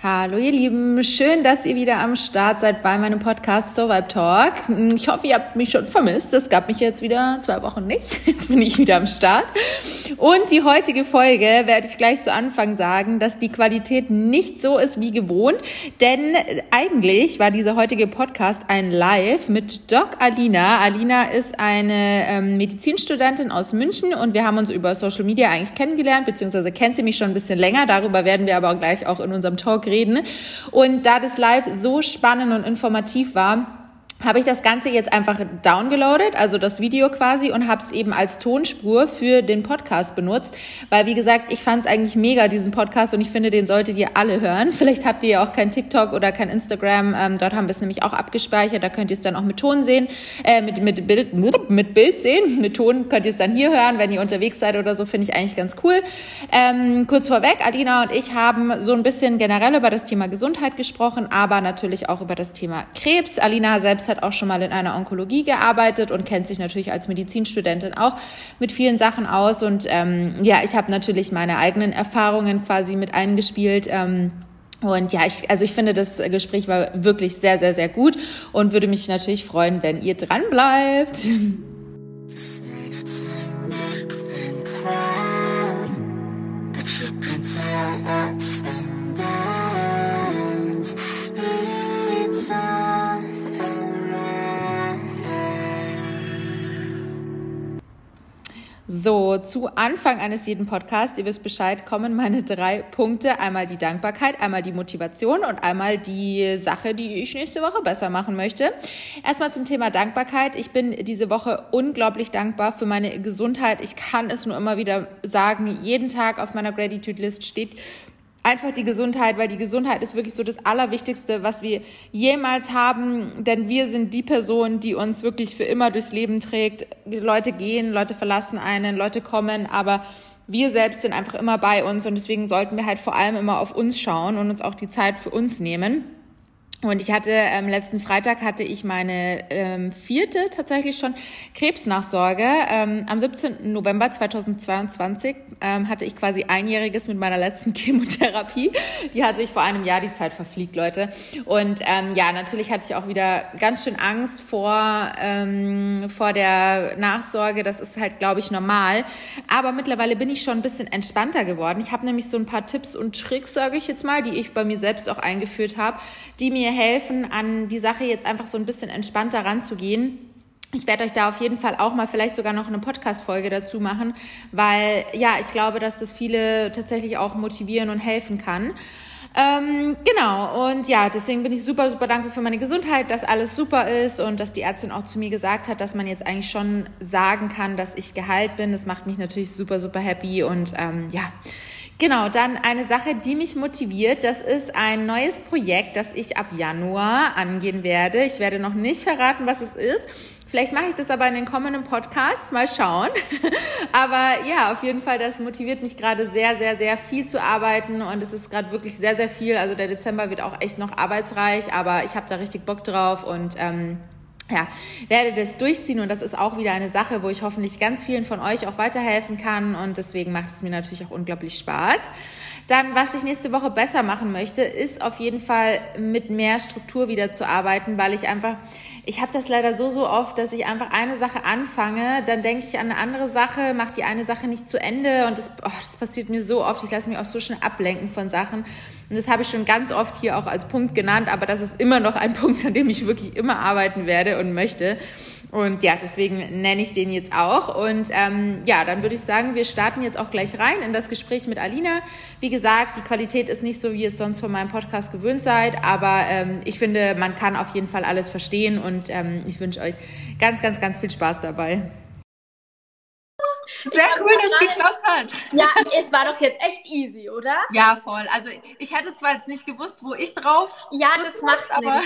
Hallo ihr Lieben, schön, dass ihr wieder am Start seid bei meinem Podcast So Vibe Talk. Ich hoffe, ihr habt mich schon vermisst. Es gab mich jetzt wieder zwei Wochen nicht. Jetzt bin ich wieder am Start. Und die heutige Folge werde ich gleich zu Anfang sagen, dass die Qualität nicht so ist wie gewohnt, denn eigentlich war dieser heutige Podcast ein Live mit Doc Alina. Alina ist eine ähm, Medizinstudentin aus München und wir haben uns über Social Media eigentlich kennengelernt, beziehungsweise kennt sie mich schon ein bisschen länger. Darüber werden wir aber gleich auch in unserem Talk reden. Und da das Live so spannend und informativ war, habe ich das Ganze jetzt einfach downgeloadet, also das Video quasi, und habe es eben als Tonspur für den Podcast benutzt, weil wie gesagt, ich fand es eigentlich mega, diesen Podcast, und ich finde, den solltet ihr alle hören. Vielleicht habt ihr ja auch kein TikTok oder kein Instagram, ähm, dort haben wir es nämlich auch abgespeichert, da könnt ihr es dann auch mit Ton sehen, äh, mit, mit, Bild, mit Bild sehen, mit Ton könnt ihr es dann hier hören, wenn ihr unterwegs seid oder so, finde ich eigentlich ganz cool. Ähm, kurz vorweg, Adina und ich haben so ein bisschen generell über das Thema Gesundheit gesprochen, aber natürlich auch über das Thema Krebs. Alina selbst hat auch schon mal in einer Onkologie gearbeitet und kennt sich natürlich als Medizinstudentin auch mit vielen Sachen aus. Und ähm, ja, ich habe natürlich meine eigenen Erfahrungen quasi mit eingespielt. Ähm, und ja, ich, also ich finde, das Gespräch war wirklich sehr, sehr, sehr gut und würde mich natürlich freuen, wenn ihr dran bleibt. So, zu Anfang eines jeden Podcasts, ihr wisst Bescheid, kommen meine drei Punkte. Einmal die Dankbarkeit, einmal die Motivation und einmal die Sache, die ich nächste Woche besser machen möchte. Erstmal zum Thema Dankbarkeit. Ich bin diese Woche unglaublich dankbar für meine Gesundheit. Ich kann es nur immer wieder sagen. Jeden Tag auf meiner Gratitude List steht einfach die Gesundheit, weil die Gesundheit ist wirklich so das Allerwichtigste, was wir jemals haben, denn wir sind die Person, die uns wirklich für immer durchs Leben trägt. Leute gehen, Leute verlassen einen, Leute kommen, aber wir selbst sind einfach immer bei uns und deswegen sollten wir halt vor allem immer auf uns schauen und uns auch die Zeit für uns nehmen. Und ich hatte ähm, letzten Freitag hatte ich meine ähm, vierte tatsächlich schon Krebsnachsorge. Ähm, am 17. November 2022 ähm, hatte ich quasi einjähriges mit meiner letzten Chemotherapie. Die hatte ich vor einem Jahr, die Zeit verfliegt, Leute. Und ähm, ja, natürlich hatte ich auch wieder ganz schön Angst vor, ähm, vor der Nachsorge. Das ist halt, glaube ich, normal. Aber mittlerweile bin ich schon ein bisschen entspannter geworden. Ich habe nämlich so ein paar Tipps und Tricks, sage ich jetzt mal, die ich bei mir selbst auch eingeführt habe, die mir helfen, an die Sache jetzt einfach so ein bisschen entspannter ranzugehen. Ich werde euch da auf jeden Fall auch mal vielleicht sogar noch eine Podcast-Folge dazu machen, weil ja, ich glaube, dass das viele tatsächlich auch motivieren und helfen kann. Ähm, genau, und ja, deswegen bin ich super, super dankbar für meine Gesundheit, dass alles super ist und dass die Ärztin auch zu mir gesagt hat, dass man jetzt eigentlich schon sagen kann, dass ich geheilt bin. Das macht mich natürlich super, super happy und ähm, ja. Genau, dann eine Sache, die mich motiviert, das ist ein neues Projekt, das ich ab Januar angehen werde. Ich werde noch nicht verraten, was es ist. Vielleicht mache ich das aber in den kommenden Podcasts, mal schauen. aber ja, auf jeden Fall, das motiviert mich gerade sehr, sehr, sehr viel zu arbeiten und es ist gerade wirklich sehr, sehr viel. Also der Dezember wird auch echt noch arbeitsreich, aber ich habe da richtig Bock drauf und ähm, ja, werde das durchziehen und das ist auch wieder eine Sache, wo ich hoffentlich ganz vielen von euch auch weiterhelfen kann und deswegen macht es mir natürlich auch unglaublich Spaß. Dann, was ich nächste Woche besser machen möchte, ist auf jeden Fall mit mehr Struktur wieder zu arbeiten, weil ich einfach, ich habe das leider so, so oft, dass ich einfach eine Sache anfange, dann denke ich an eine andere Sache, mache die eine Sache nicht zu Ende und das, oh, das passiert mir so oft. Ich lasse mich auch so schnell ablenken von Sachen. Und das habe ich schon ganz oft hier auch als Punkt genannt, aber das ist immer noch ein Punkt, an dem ich wirklich immer arbeiten werde und möchte. Und ja, deswegen nenne ich den jetzt auch. Und ähm, ja, dann würde ich sagen, wir starten jetzt auch gleich rein in das Gespräch mit Alina. Wie gesagt, die Qualität ist nicht so, wie es sonst von meinem Podcast gewöhnt seid, aber ähm, ich finde, man kann auf jeden Fall alles verstehen und ähm, ich wünsche euch ganz, ganz, ganz viel Spaß dabei. Sehr cool, dass es geklappt hat. Ja, es war doch jetzt echt easy, oder? Ja, voll. Also ich hätte zwar jetzt nicht gewusst, wo ich drauf. Ja, das macht aber.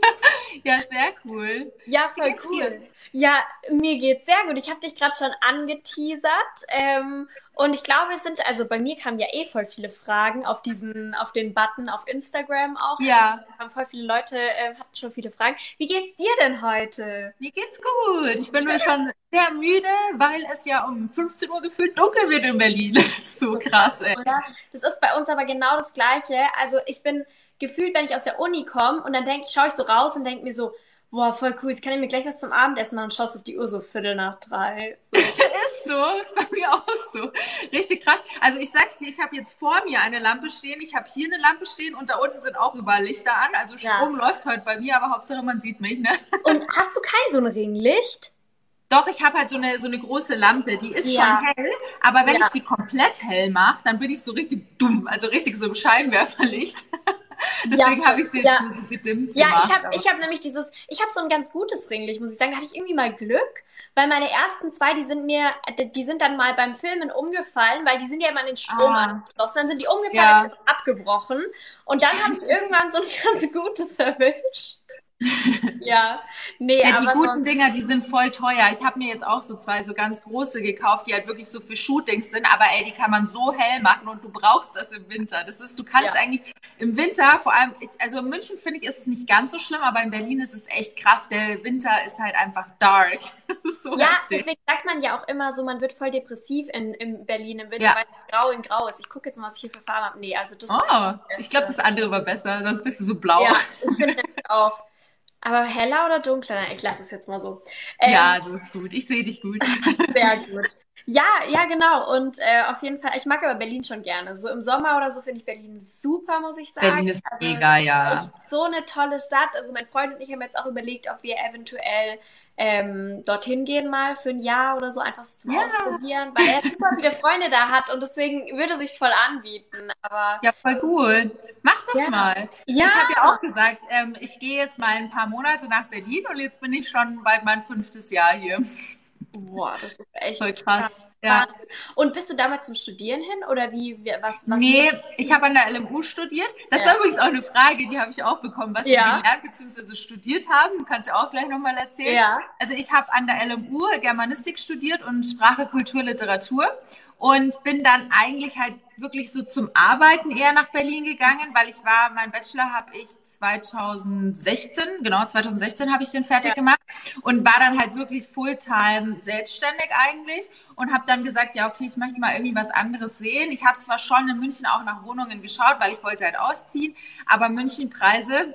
ja, sehr cool. Ja, voll cool. Dir? Ja, mir geht's sehr gut. Ich habe dich gerade schon angeteasert. Ähm, Und ich glaube, es sind, also bei mir kamen ja eh voll viele Fragen auf diesen, auf den Button auf Instagram auch. Ja. Da haben voll viele Leute, äh, hatten schon viele Fragen. Wie geht's dir denn heute? Mir geht's gut. Ich bin nur schon sehr müde, weil es ja um 15 Uhr gefühlt dunkel wird in Berlin. Das ist so krass, ey. Oder? Das ist bei uns aber genau das Gleiche. Also ich bin gefühlt, wenn ich aus der Uni komme und dann denke ich, schaue ich so raus und denke mir so, boah, voll cool, jetzt kann ich mir gleich was zum Abendessen machen schaust auf die Uhr so Viertel nach drei. So. ist so, ist bei mir auch so. Richtig krass. Also ich sag's dir, ich habe jetzt vor mir eine Lampe stehen, ich habe hier eine Lampe stehen und da unten sind auch überall Lichter an. Also Strom Ja. läuft heute bei mir, aber Hauptsache man sieht mich, ne? Und hast du kein so ein Ringlicht? Doch, ich habe halt so eine, so eine große Lampe, die ist Ja. schon hell, aber wenn Ja. ich die komplett hell mache, dann bin ich so richtig dumm, also richtig so im Scheinwerferlicht. Deswegen habe ich sie jetzt ja. nur so gedimmt Ja, gemacht. ich habe ich hab nämlich dieses, ich habe so ein ganz gutes Ringlicht, muss ich sagen. Da hatte ich irgendwie mal Glück, weil meine ersten zwei, die sind mir, die sind dann mal beim Filmen umgefallen, weil die sind ja immer an den Strom Ah. angeschlossen. Dann sind die umgefallen, Ja. abgebrochen. Und dann habe ich irgendwann so ein ganz gutes erwischt. ja, nee, Ja, die guten Dinger, die sind voll teuer. Ich habe mir jetzt auch so zwei so ganz große gekauft, die halt wirklich so für Shootings sind. Aber ey, die kann man so hell machen und du brauchst das im Winter. Das ist, du kannst Ja. eigentlich im Winter, vor allem, also in München finde ich, ist es nicht ganz so schlimm, aber in Berlin ist es echt krass. Der Winter ist halt einfach dark. Das ist so ja, heftig. deswegen sagt man ja auch immer so, man wird voll depressiv in, in Berlin im Winter, Ja. weil es grau in grau ist. Ich gucke jetzt mal, was ich hier für Farben habe. Nee, also das ist Oh, das ich glaube, das andere war besser, sonst bist du so blau. Ja, ich finde nämlich auch. Aber heller oder dunkler? Ich lasse es jetzt mal so. Ähm, Ja, das ist gut. Ich sehe dich gut. Sehr gut. Ja, ja, genau. Und äh, auf jeden Fall, ich mag aber Berlin schon gerne. So im Sommer oder so finde ich Berlin super, muss ich sagen. Berlin ist Also, mega, ja. echt so eine tolle Stadt. Also mein Freund und ich haben jetzt auch überlegt, ob wir eventuell ähm, dorthin gehen mal für ein Jahr oder so, einfach so zum Ja. Ausprobieren, weil er super viele Freunde da hat und deswegen würde sich voll anbieten. Aber Ja, voll gut. Mach das Ja. mal. ja, Ich habe ja auch gesagt, ähm, ich gehe jetzt mal ein paar Monate nach Berlin und jetzt bin ich schon bald mein fünftes Jahr hier. boah, das ist echt Voll krass. Ja. Und bist du damals zum Studieren hin oder wie, wie was, was? Nee, ich habe an der LMU studiert. Das Ja. war übrigens auch eine Frage, die habe ich auch bekommen, was Ja. wir gelernt bzw. studiert haben. Du kannst ja auch gleich nochmal erzählen. Ja. Also ich habe an der LMU Germanistik studiert und Sprache, Kultur, Literatur und bin dann eigentlich halt wirklich so zum Arbeiten eher nach Berlin gegangen, weil ich war, mein Bachelor habe ich 2016, genau 2016 habe ich den fertig Ja. gemacht und war dann halt wirklich Fulltime selbstständig eigentlich und habe dann gesagt, ja okay, ich möchte mal irgendwie was anderes sehen. Ich habe zwar schon in München auch nach Wohnungen geschaut, weil ich wollte halt ausziehen, aber München Preise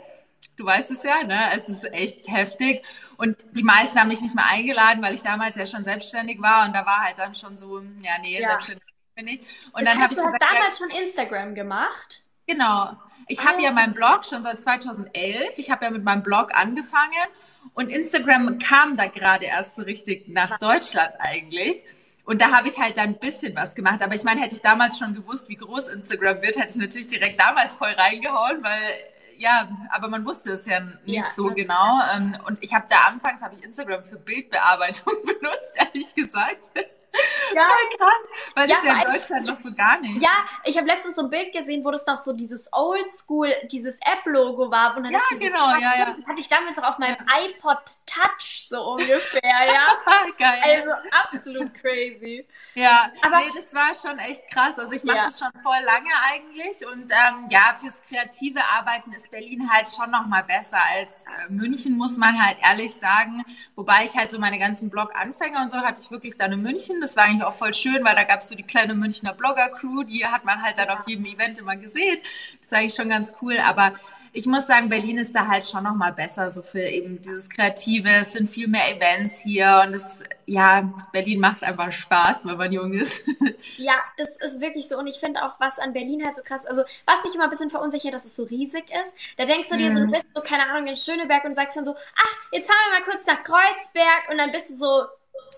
Du weißt es ja, ne? Es ist echt heftig. Und die meisten haben mich nicht mehr eingeladen, weil ich damals ja schon selbstständig war. Und da war halt dann schon so, ja, nee, Ja. selbstständig bin ich. Und das dann habe ich du hast gesagt, ja, damals schon Instagram gemacht? Genau. Ich Ah, habe ja ja. meinen Blog schon seit 2011. Ich habe ja mit meinem Blog angefangen und Instagram kam da gerade erst so richtig nach Deutschland eigentlich. Und da habe ich halt dann ein bisschen was gemacht. Aber ich meine, hätte ich damals schon gewusst, wie groß Instagram wird, hätte ich natürlich direkt damals voll reingehauen, weil ja, aber man wusste es ja nicht Ja. so genau. Ähm, Und ich habe da anfangs habe ich Instagram für Bildbearbeitung benutzt, ehrlich gesagt. Ja. Voll krass, weil Ja, das ja in Deutschland noch so gar nicht. Ja, ich habe letztens so ein Bild gesehen, wo das noch so dieses Oldschool, dieses App-Logo war. Und dann Ja, dachte ich so, genau, krass, ja, ja. Das hatte ich damals auch auf meinem iPod Touch so ungefähr, ja. Geil. Also absolut crazy. Ja, Aber- nee, das war schon echt krass. Also ich mache Ja. das schon voll lange eigentlich und ähm, ja, fürs kreative Arbeiten ist Berlin halt schon noch mal besser als äh, München, muss man halt ehrlich sagen. Wobei ich halt so meine ganzen Blog-Anfänger und so hatte ich wirklich dann in München. Das war eigentlich auch voll schön, weil da gab es so die kleine Münchner Blogger-Crew, die hat man halt dann auf jedem Event immer gesehen. Das ist eigentlich schon ganz cool, aber ich muss sagen, Berlin ist da halt schon noch mal besser, so für eben dieses Kreative. Es sind viel mehr Events hier und es, ja, Berlin macht einfach Spaß, wenn man jung ist. Ja, das ist wirklich so. Und ich finde auch, was an Berlin halt so krass, also was mich immer ein bisschen verunsichert, dass es so riesig ist. Da denkst du dir so, du Mhm. bist so, keine Ahnung, in Schöneberg und sagst dann so, ach, jetzt fahren wir mal kurz nach Kreuzberg und dann bist du so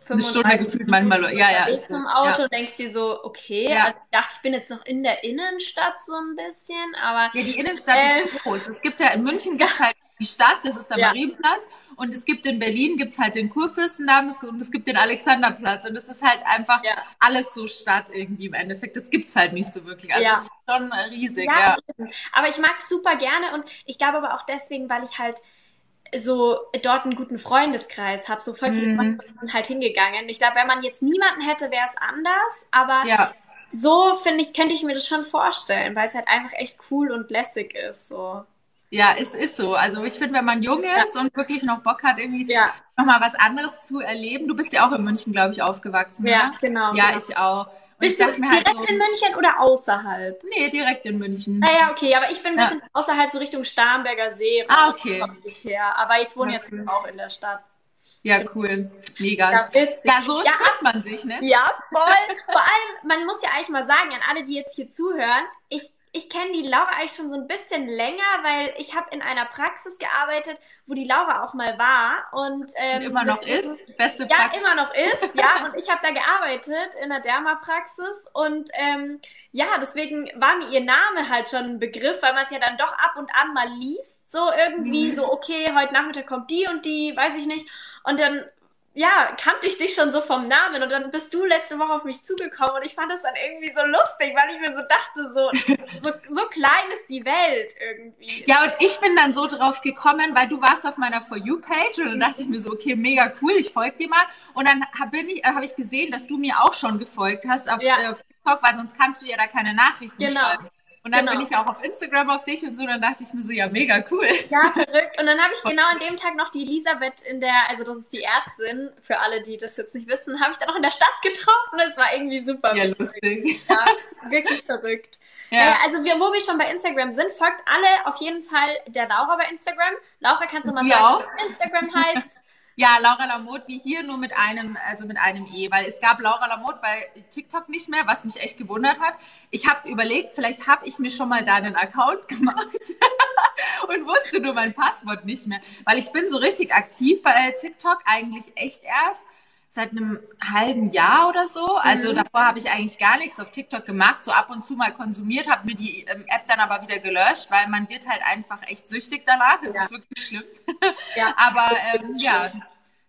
Eine Stunde gefühlt manchmal. Ja, ja. Ist dem Auto Ja. und denkst dir so, okay, Ja. also ich dachte, ich bin jetzt noch in der Innenstadt so ein bisschen, aber ja, die Innenstadt Äh. ist groß. Es gibt ja, in München gibt es halt die Stadt, das ist der Ja. Marienplatz. Und es gibt in Berlin gibt's halt den Kurfürstendamm und es gibt den Alexanderplatz. Und das ist halt einfach Ja. alles so Stadt irgendwie im Endeffekt. Das gibt's halt nicht so wirklich. Also Ja. es ist schon riesig, Ja, ja. aber ich mag es super gerne und ich glaube aber auch deswegen, weil ich halt so dort einen guten Freundeskreis habe, so voll viele Mhm. Freunde sind halt hingegangen. Ich glaube, wenn man jetzt niemanden hätte, wäre es anders, aber Ja, so finde ich, könnte ich mir das schon vorstellen, weil es halt einfach echt cool und lässig ist. So. Ja, es ist so. Also ich finde, wenn man jung ist ja. und wirklich noch Bock hat, irgendwie ja. nochmal was anderes zu erleben. Du bist ja auch in München, glaube ich, aufgewachsen. Ja, ne? genau. Ja, genau. ich auch. Bist du halt direkt so, in München oder außerhalb? Nee, direkt in München. Ah ja, okay, aber ich bin ein bisschen ja. außerhalb, so Richtung Starnberger See. Ah, okay. Ich her. Aber ich wohne Ja, jetzt cool. auch in der Stadt. Ja, cool. Mega. Ja, witzig. Ja, so Ja. trifft man sich, ne? Ja, voll. Vor allem, man muss ja eigentlich mal sagen, an alle, die jetzt hier zuhören, ich, ich kenne die Laura eigentlich schon so ein bisschen länger, weil ich habe in einer Praxis gearbeitet, wo die Laura auch mal war. Und, ähm, Und immer noch ist. Beste Ja, Praxis. immer noch ist, ja. Und ich habe da gearbeitet in der Dermapraxis und ähm, ja, deswegen war mir ihr Name halt schon ein Begriff, weil man es ja dann doch ab und an mal liest. So irgendwie, Mhm. so, okay, heute Nachmittag kommt die und die, weiß ich nicht. Und dann, ja, kannte ich dich schon so vom Namen und dann bist du letzte Woche auf mich zugekommen und ich fand das dann irgendwie so lustig, weil ich mir so dachte, so, so, so klein ist die Welt irgendwie. Ja, und ich bin dann so drauf gekommen, weil du warst auf meiner For You-Page und dann dachte ich mir so, okay, mega cool, ich folge dir mal. Und dann habe ich, äh, hab ich gesehen, dass du mir auch schon gefolgt hast auf, Ja. äh, auf TikTok, weil sonst kannst du ja da keine Nachrichten Genau. schreiben. Und dann Genau. bin ich auch auf Instagram auf dich und so, dann dachte ich mir so, ja, mega cool. Ja, verrückt. Und dann habe ich genau an dem Tag noch die Elisabeth in der, also das ist die Ärztin, für alle, die das jetzt nicht wissen, habe ich dann noch in der Stadt getroffen. Das war irgendwie super. Ja, lustig. Ja, wirklich verrückt. Ja. Naja, also wir, wo wir schon bei Instagram sind, folgt alle auf jeden Fall der Laura bei Instagram. Laura, kannst du mal Die sagen, auch? was Instagram heißt? Ja, Laura Lamotte wie hier, nur mit einem, also mit einem E, weil es gab Laura Lamotte bei TikTok nicht mehr, was mich echt gewundert hat. Ich habe überlegt, vielleicht habe ich mir schon mal da einen Account gemacht und wusste nur mein Passwort nicht mehr, weil ich bin so richtig aktiv bei TikTok eigentlich echt erst seit einem halben Jahr oder so. Also Mhm. davor habe ich eigentlich gar nichts auf TikTok gemacht, so ab und zu mal konsumiert, habe mir die ähm, App dann aber wieder gelöscht, weil man wird halt einfach echt süchtig danach. Das Ja. ist wirklich schlimm. Ja. Aber ähm, ja,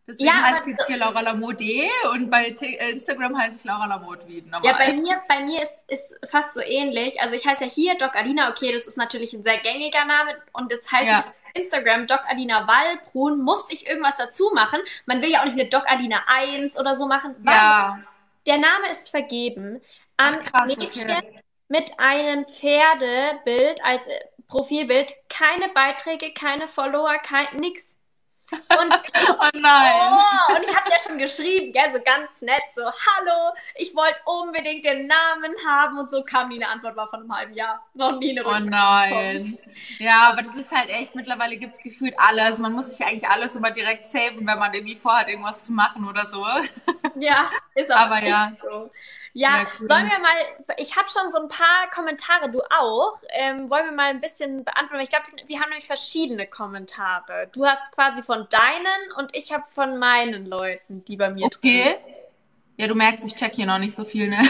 deswegen Ja, heißt jetzt hier Laura Lamotte und bei äh, Instagram heiße ich Laura Lamotte wie normal. Ja, bei mir, bei mir ist, ist fast so ähnlich. Also ich heiße ja hier Doc Alina, okay, das ist natürlich ein sehr gängiger Name und jetzt heiße Ja. ich Instagram Doc Alina Wallbrun, musste ich irgendwas dazu machen. Man will ja auch nicht eine Doc Alina 1 oder so machen, weil ja, der Name ist vergeben an Ach, krass, Mädchen okay. mit einem Pferdebild als äh, Profilbild, keine Beiträge, keine Follower, kein nix. Und oh nein. Oh, und ich habe ja schon geschrieben, gell, so ganz nett, so, hallo, ich wollte unbedingt den Namen haben und so kam nie eine Antwort, war von einem halben Jahr. Noch nie eine Oh nein. Ja, aber das ist halt echt, mittlerweile gibt es gefühlt alles. Man muss sich eigentlich alles immer direkt saven, wenn man irgendwie vorhat, irgendwas zu machen oder so. Ja, ist auch Aber ja. so. Ja, Ja, cool. sollen wir mal, ich habe schon so ein paar Kommentare, du auch. Ähm, wollen wir mal ein bisschen beantworten? Ich glaube, wir haben nämlich verschiedene Kommentare. Du hast quasi von deinen und ich habe von meinen Leuten, die bei mir drin Okay. Ja, du merkst, ich check hier noch nicht so viel, ne?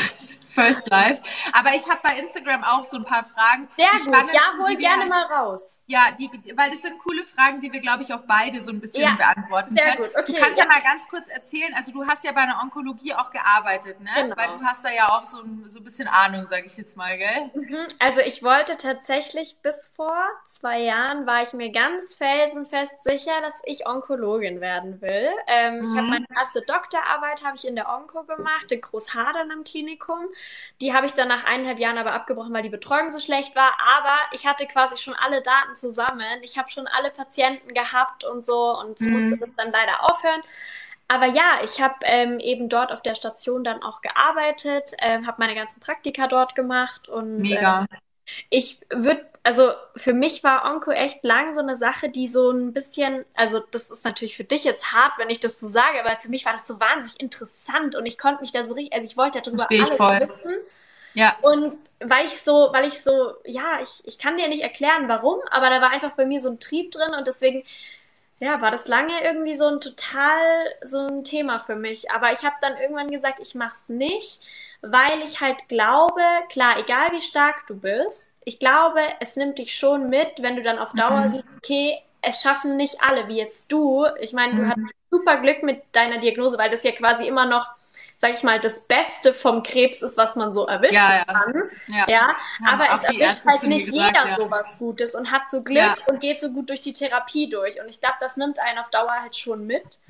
First Live. Aber ich habe bei Instagram auch so ein paar Fragen. Sehr gut, ja, hol gerne halt- mal raus. Ja, die, weil das sind coole Fragen, die wir, glaube ich, auch beide so ein bisschen Ja, beantworten sehr können. gut, okay, du kannst ja. ja. mal ganz kurz erzählen, also du hast ja bei einer Onkologie auch gearbeitet, ne? Genau. Weil du hast da ja auch so ein, so ein bisschen Ahnung, sage ich jetzt mal, gell? Mhm, Also ich wollte tatsächlich bis vor zwei Jahren war ich mir ganz felsenfest sicher, dass ich Onkologin werden will. Ähm, Ich habe Mhm. meine erste Doktorarbeit habe ich in der Onko gemacht, in Großhadern am Klinikum. Die habe ich dann nach eineinhalb Jahren aber abgebrochen, weil die Betreuung so schlecht war. Aber ich hatte quasi schon alle Daten zusammen. Ich habe schon alle Patienten gehabt und so und Mhm. musste das dann leider aufhören. Aber ja, ich habe ähm, eben dort auf der Station dann auch gearbeitet, ähm, habe meine ganzen Praktika dort gemacht und Mega. ähm, ich würde, also für mich war Onko echt lang so eine Sache, die so ein bisschen, also das ist natürlich für dich jetzt hart, wenn ich das so sage, aber für mich war das so wahnsinnig interessant und ich konnte mich da so richtig, also ich wollte darüber alles voll. wissen. Ja. Und weil ich so, weil ich so, ja, ich, ich kann dir nicht erklären, warum, aber da war einfach bei mir so ein Trieb drin und deswegen, ja, war das lange irgendwie so ein total so ein Thema für mich. Aber ich habe dann irgendwann gesagt, ich mach's nicht, weil ich halt glaube, klar, egal wie stark du bist, ich glaube, es nimmt dich schon mit, wenn du dann auf Dauer Mhm. siehst, okay, es schaffen nicht alle, wie jetzt du. Ich meine, du Mhm. hast super Glück mit deiner Diagnose, weil das ja quasi immer noch, sag ich mal, das Beste vom Krebs ist, was man so erwischen Ja, ja. kann. Ja. Ja, Haben aber es erwischt halt nicht gesagt, jeder ja. sowas Gutes und hat so Glück Ja. und geht so gut durch die Therapie durch. Und ich glaube, das nimmt einen auf Dauer halt schon mit.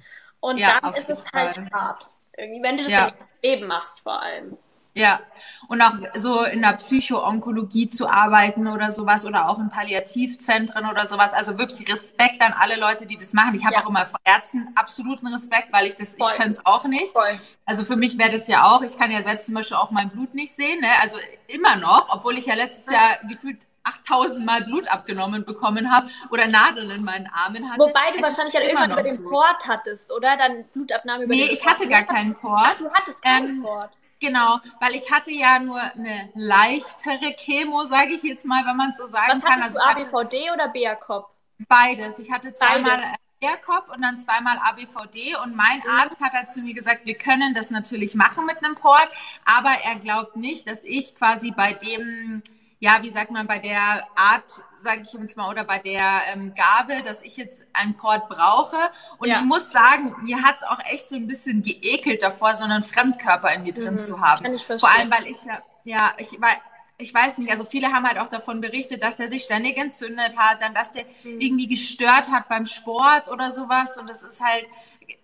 Und Ja, dann ist es halt hart. Irgendwie, wenn du das Ja. im Leben machst, vor allem. Ja, und auch so in der Psychoonkologie zu arbeiten oder sowas oder auch in Palliativzentren oder sowas. Also wirklich Respekt an alle Leute, die das machen. Ich habe ja. auch immer vor Ärzten absoluten Respekt, weil ich das, Voll. ich könnte es auch nicht. Voll. Also für mich wäre das ja auch, ich kann ja selbst zum Beispiel auch mein Blut nicht sehen, ne? also immer noch, obwohl ich ja letztes Jahr gefühlt 8000 Mal Blut abgenommen bekommen habe oder Nadeln in meinen Armen hatte. Wobei du wahrscheinlich dann irgendwann über den so. Port hattest, oder? Dann Blutabnahme über nee, den. Nee, ich hatte gar keinen Port. Ach, du hattest keinen ähm, Port. Genau, weil ich hatte ja nur eine leichtere Chemo, sage ich jetzt mal, wenn man so sagen Was kann. Also ABVD oder BACOP? Beides. Ich hatte zweimal BACOP und dann zweimal ABVD und mein mhm. Arzt hat halt zu mir gesagt, wir können das natürlich machen mit einem Port, aber er glaubt nicht, dass ich quasi bei dem ja, wie sagt man, bei der Art, sage ich jetzt mal, oder bei der ähm, Gabe, dass ich jetzt einen Port brauche. Und ja. ich muss sagen, mir hat's auch echt so ein bisschen geekelt davor, so einen Fremdkörper in mir drin mhm. zu haben. Kann ich Vor allem, weil ich ja, ja, ich weil ich weiß nicht, also viele haben halt auch davon berichtet, dass der sich ständig entzündet hat, dann dass der mhm. irgendwie gestört hat beim Sport oder sowas. Und das ist halt,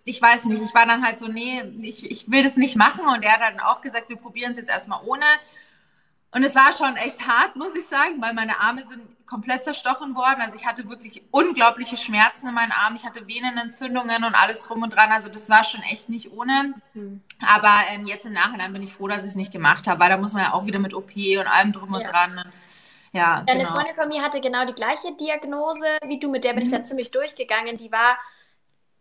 ich weiß nicht, ich war dann halt so, nee, ich, ich will das nicht machen. Und er hat dann auch gesagt, wir probieren es jetzt erstmal ohne. Und es war schon echt hart, muss ich sagen, weil meine Arme sind komplett zerstochen worden. Also ich hatte wirklich unglaubliche Schmerzen in meinen Armen. Ich hatte Venenentzündungen und alles drum und dran. Also das war schon echt nicht ohne. Mhm. Aber ähm, jetzt im Nachhinein bin ich froh, dass ich es nicht gemacht habe, weil da muss man ja auch wieder mit OP und allem drum und ja. dran. Und, ja, Deine genau. Freundin von mir hatte genau die gleiche Diagnose wie du, mit der bin mhm. ich da ziemlich durchgegangen. Die war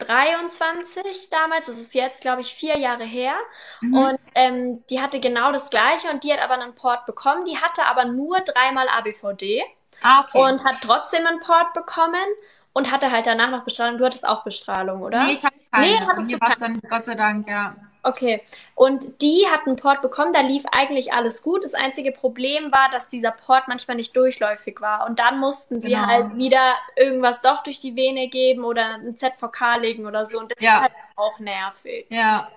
23 damals, das ist jetzt, glaube ich, vier Jahre her. Mhm. Und ähm, die hatte genau das Gleiche und die hat aber einen Port bekommen. Die hatte aber nur dreimal ABVD ah, okay. und hat trotzdem einen Port bekommen und hatte halt danach noch Bestrahlung. Du hattest auch Bestrahlung, oder? Nee, ich hatte keine. Nee, hattest du keine. dann, Gott sei Dank, ja. Okay. Und die hat einen Port bekommen, da lief eigentlich alles gut. Das einzige Problem war, dass dieser Port manchmal nicht durchläufig war. Und dann mussten sie genau. halt wieder irgendwas doch durch die Vene geben oder ein ZVK legen oder so. Und das ja. ist halt auch nervig. Ja.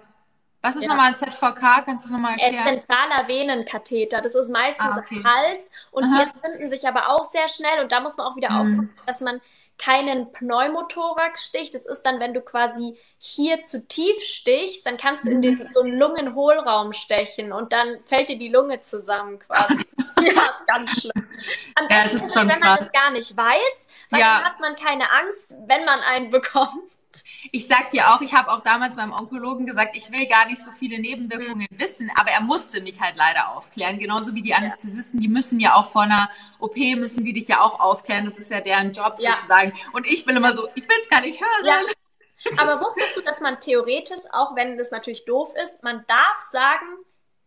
Was ist ja. nochmal ein ZVK? Kannst du es nochmal äh, erklären? Ein zentraler Venenkatheter. Das ist meistens ah, okay. Hals. Und Aha. die entzünden sich aber auch sehr schnell. Und da muss man auch wieder mhm. aufpassen, dass man keinen Pneumothorax sticht. Das ist dann, wenn du quasi hier zu tief stichst, dann kannst du in den so einen Lungenhohlraum stechen und dann fällt dir die Lunge zusammen quasi. ja, ist ganz schlimm. Am ja, besten ist, es, wenn krass. man das gar nicht weiß, weil ja. dann hat man keine Angst, wenn man einen bekommt. Ich sag dir auch, ich habe auch damals beim Onkologen gesagt, ich will gar nicht so viele Nebenwirkungen mhm. wissen, aber er musste mich halt leider aufklären. Genauso wie die Anästhesisten, die müssen ja auch vor einer OP, müssen die dich ja auch aufklären. Das ist ja deren Job ja. sozusagen. Und ich bin immer so, ich will es gar nicht hören. Ja. Aber wusstest du, dass man theoretisch, auch wenn das natürlich doof ist, man darf sagen,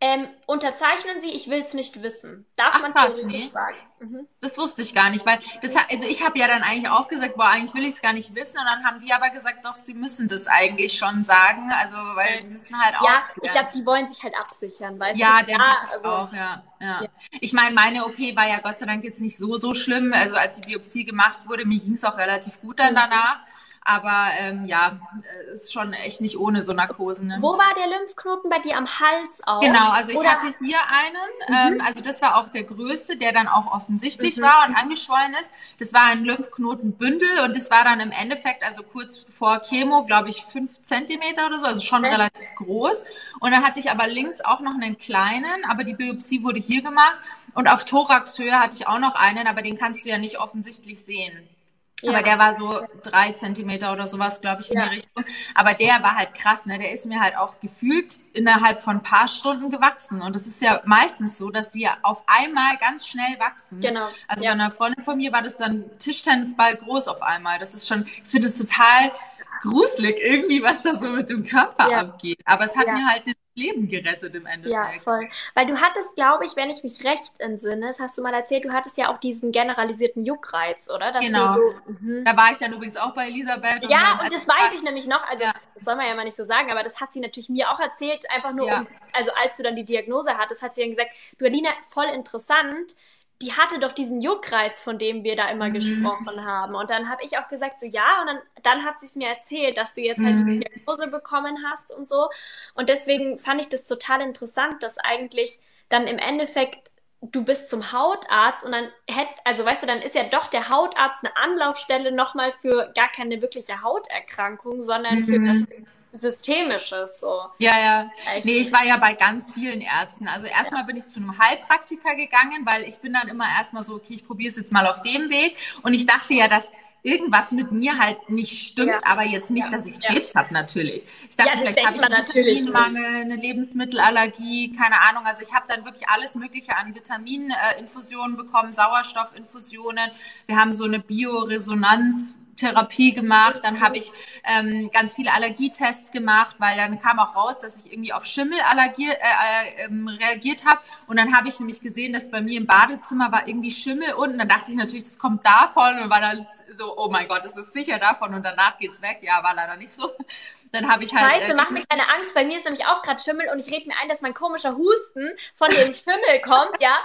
ähm, unterzeichnen Sie, ich will es nicht wissen. Darf Ach, man krass, nee. sagen. Mhm. Das wusste ich gar nicht, weil das also ich habe ja dann eigentlich auch gesagt, boah, eigentlich will ich es gar nicht wissen und dann haben die aber gesagt, doch, sie müssen das eigentlich schon sagen, also weil sie müssen halt auch. Ja, ich glaube, die wollen sich halt absichern, weißt ja, du? Ja, denke also, auch, ja, ja, ja. Ich meine, meine OP war ja Gott sei Dank jetzt nicht so so schlimm, also als die Biopsie gemacht wurde, mir ging es auch relativ gut dann mhm. danach. Aber ähm, ja, ist schon echt nicht ohne so Narkosen. Ne? Wo war der Lymphknoten bei dir am Hals auch? Genau, also ich Oder? hatte hier einen, mhm. ähm, also das war auch der größte, der dann auch offensichtlich mhm. war und angeschwollen ist. Das war ein Lymphknotenbündel und das war dann im Endeffekt, also kurz vor Chemo, glaube ich, fünf Zentimeter oder so, also schon okay. relativ groß. Und dann hatte ich aber links auch noch einen kleinen, aber die Biopsie wurde hier gemacht. Und auf Thoraxhöhe hatte ich auch noch einen, aber den kannst du ja nicht offensichtlich sehen. Ja. Aber der war so drei Zentimeter oder sowas, glaube ich, in ja. die Richtung. Aber der war halt krass, ne? Der ist mir halt auch gefühlt innerhalb von ein paar Stunden gewachsen. Und es ist ja meistens so, dass die auf einmal ganz schnell wachsen. Genau. Also ja. bei einer Freundin von mir war das dann Tischtennisball groß auf einmal. Das ist schon, ich finde es total gruselig irgendwie, was da so mit dem Körper abgeht. Aber es hat mir halt den Leben gerettet im Endeffekt. Ja, voll. Weil du hattest, glaube ich, wenn ich mich recht entsinne, das hast du mal erzählt, du hattest ja auch diesen generalisierten Juckreiz, oder? Dass genau. So, mhm. da war ich dann übrigens auch bei Elisabeth. Und ja, und das weiß ich nämlich noch. Also, ja. das soll man ja mal nicht so sagen, aber das hat sie natürlich mir auch erzählt, einfach nur ja. um, also als du dann die Diagnose hattest, hat sie dann gesagt, du Alina, voll interessant, die hatte doch diesen Juckreiz, von dem wir da immer mhm. gesprochen haben. Und dann habe ich auch gesagt, so ja, und dann, dann hat sie es mir erzählt, dass du jetzt halt mhm. die Diagnose bekommen hast und so. Und deswegen fand ich das total interessant, dass eigentlich dann im Endeffekt du bist zum Hautarzt und dann hätte, also weißt du, dann ist ja doch der Hautarzt eine Anlaufstelle nochmal für gar keine wirkliche Hauterkrankung, sondern mhm. für Systemisches. So. Ja, ja. Nee, ich war ja bei ganz vielen Ärzten. Also erstmal ja. bin ich zu einem Heilpraktiker gegangen, weil ich bin dann immer erstmal so, okay, ich probiere es jetzt mal auf dem Weg. Und ich dachte ja, dass irgendwas mit mir halt nicht stimmt, ja. aber jetzt nicht, ja. dass ich Krebs ja. habe natürlich. Ich dachte, vielleicht habe ich einen Vitaminmangel, eine Lebensmittelallergie, keine Ahnung. Also ich habe dann wirklich alles Mögliche an Vitamininfusionen bekommen, Sauerstoffinfusionen. Wir haben so eine Bioresonanz Therapie gemacht, dann habe ich ähm, ganz viele Allergietests gemacht, weil dann kam auch raus, dass ich irgendwie auf Schimmelallergie äh, äh, ähm, reagiert habe. Und dann habe ich nämlich gesehen, dass bei mir im Badezimmer war irgendwie Schimmel unten. Dann dachte ich natürlich, das kommt davon und war dann so, oh mein Gott, das ist sicher davon und danach geht's weg. Ja, war leider nicht so. Dann habe ich halt. Scheiße, äh, mach mir keine Angst. Bei mir ist nämlich auch gerade Schimmel und ich rede mir ein, dass mein komischer Husten von dem Schimmel kommt, ja.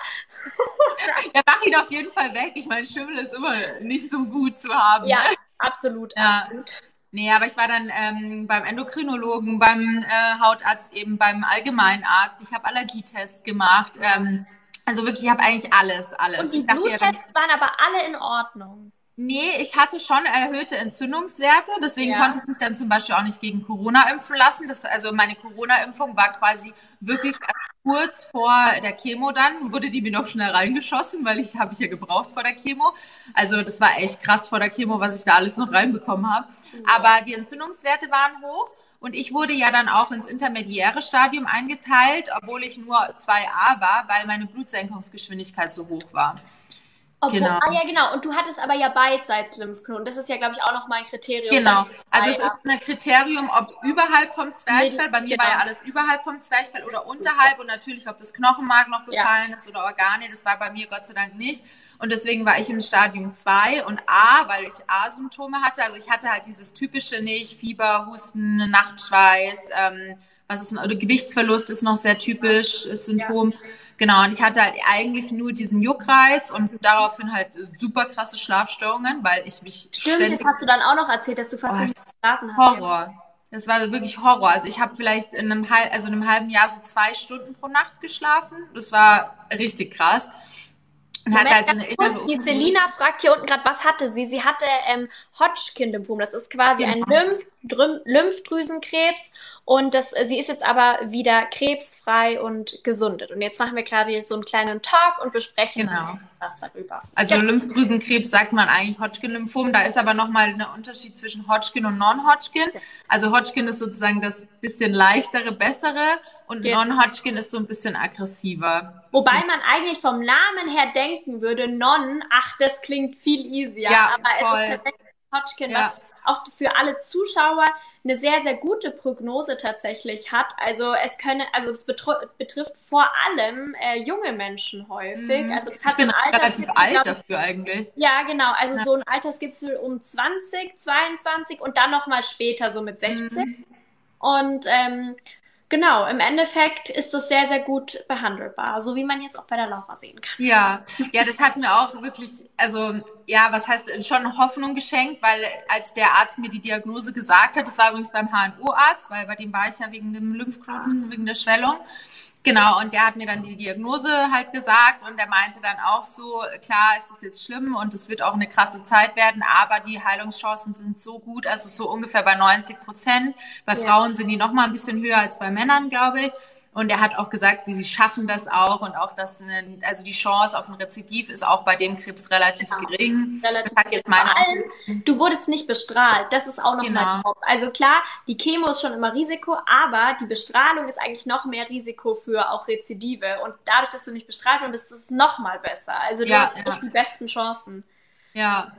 ja, mach ihn auf jeden Fall weg. Ich meine, Schimmel ist immer nicht so gut zu haben. Ja, ne? Absolut, ja. absolut. Nee, aber ich war dann ähm, beim Endokrinologen, beim äh, Hautarzt, eben beim Allgemeinarzt. Ich habe Allergietests gemacht. Ähm, also wirklich, ich habe eigentlich alles, alles. Und die Bluttests waren aber alle in Ordnung. Nee, ich hatte schon erhöhte Entzündungswerte, deswegen ja. konnte ich mich dann zum Beispiel auch nicht gegen Corona impfen lassen. Das, also meine Corona-Impfung war quasi wirklich kurz vor der Chemo dann, wurde die mir noch schnell reingeschossen, weil ich habe ich ja gebraucht vor der Chemo. Also das war echt krass vor der Chemo, was ich da alles noch reinbekommen habe. Aber die Entzündungswerte waren hoch. Und ich wurde ja dann auch ins intermediäre Stadium eingeteilt, obwohl ich nur 2a war, weil meine Blutsenkungsgeschwindigkeit so hoch war. Obwohl, genau. Ah ja, genau. Und du hattest aber ja beidseits Lymphknoten. Das ist ja, glaube ich, auch nochmal ein Kriterium. Genau. Also es ist ein Kriterium, ob überhalb vom Zwerchfell, bei mir genau. war ja alles überhalb vom Zwerchfell oder unterhalb und natürlich, ob das Knochenmark noch befallen ja. ist oder Organe. Das war bei mir Gott sei Dank nicht. Und deswegen war ich im Stadium 2 und A, weil ich A-Symptome hatte. Also ich hatte halt dieses typische nicht, Fieber, Husten, Nachtschweiß, ähm, was ist ein Gewichtsverlust ist noch sehr typisch, ist Symptom. Ja. Genau, und ich hatte halt eigentlich nur diesen Juckreiz und daraufhin halt super krasse Schlafstörungen, weil ich mich Stimmt, ständig... das hast du dann auch noch erzählt, dass du fast oh, nicht geschlafen hast. Horror. Das war wirklich Horror. Also ich habe vielleicht in einem, also in einem halben Jahr so zwei Stunden pro Nacht geschlafen. Das war richtig krass. Und hat halt kurz, die Selina fragt hier unten gerade, was hatte sie? Sie hatte ähm, Hodgkin-Lymphom. Das ist quasi genau. ein Lymph Lymphdrüsenkrebs und das, sie ist jetzt aber wieder krebsfrei und gesundet. Und jetzt machen wir gerade so einen kleinen Talk und besprechen genau. was darüber. Also Lymphdrüsenkrebs sagt man eigentlich Hodgkin-Lymphom. Da ist aber nochmal ein Unterschied zwischen Hodgkin und Non-Hodgkin. Also Hodgkin ist sozusagen das bisschen leichtere, bessere und genau. Non-Hodgkin ist so ein bisschen aggressiver. Wobei man eigentlich vom Namen her denken würde, Non, ach, das klingt viel easier. Ja, aber voll. es ist tatsächlich Hodgkin, ja. was auch für alle Zuschauer eine sehr, sehr gute Prognose tatsächlich hat. Also es können, also es betrifft vor allem äh, junge Menschen häufig. Mhm. Also das hat ich bin so ein relativ alt dafür eigentlich. Ja, genau. Also ja. so ein Altersgipfel um 20, 22 und dann nochmal später so mit 60. Mhm. Und ähm, Genau, im Endeffekt ist das sehr, sehr gut behandelbar, so wie man jetzt auch bei der Laura sehen kann. Ja, ja, das hat mir auch wirklich, also ja, was heißt schon Hoffnung geschenkt, weil als der Arzt mir die Diagnose gesagt hat, das war übrigens beim HNO-Arzt, weil bei dem war ich ja wegen dem Lymphknoten, wegen der Schwellung. Genau, und der hat mir dann die Diagnose halt gesagt und der meinte dann auch so, klar ist es jetzt schlimm und es wird auch eine krasse Zeit werden, aber die Heilungschancen sind so gut, also so ungefähr bei 90 Prozent. Bei ja. Frauen sind die noch mal ein bisschen höher als bei Männern, glaube ich. Und er hat auch gesagt, sie schaffen das auch und auch das, eine, also die Chance auf ein Rezidiv ist auch bei dem Krebs relativ genau. gering. Relativ das jetzt meine allem, du wurdest nicht bestrahlt, das ist auch noch genau. mal top. Also klar, die Chemo ist schon immer Risiko, aber die Bestrahlung ist eigentlich noch mehr Risiko für auch Rezidive und dadurch, dass du nicht bestrahlt wurdest, ist es noch mal besser. Also du ja, hast ja. die besten Chancen. Ja,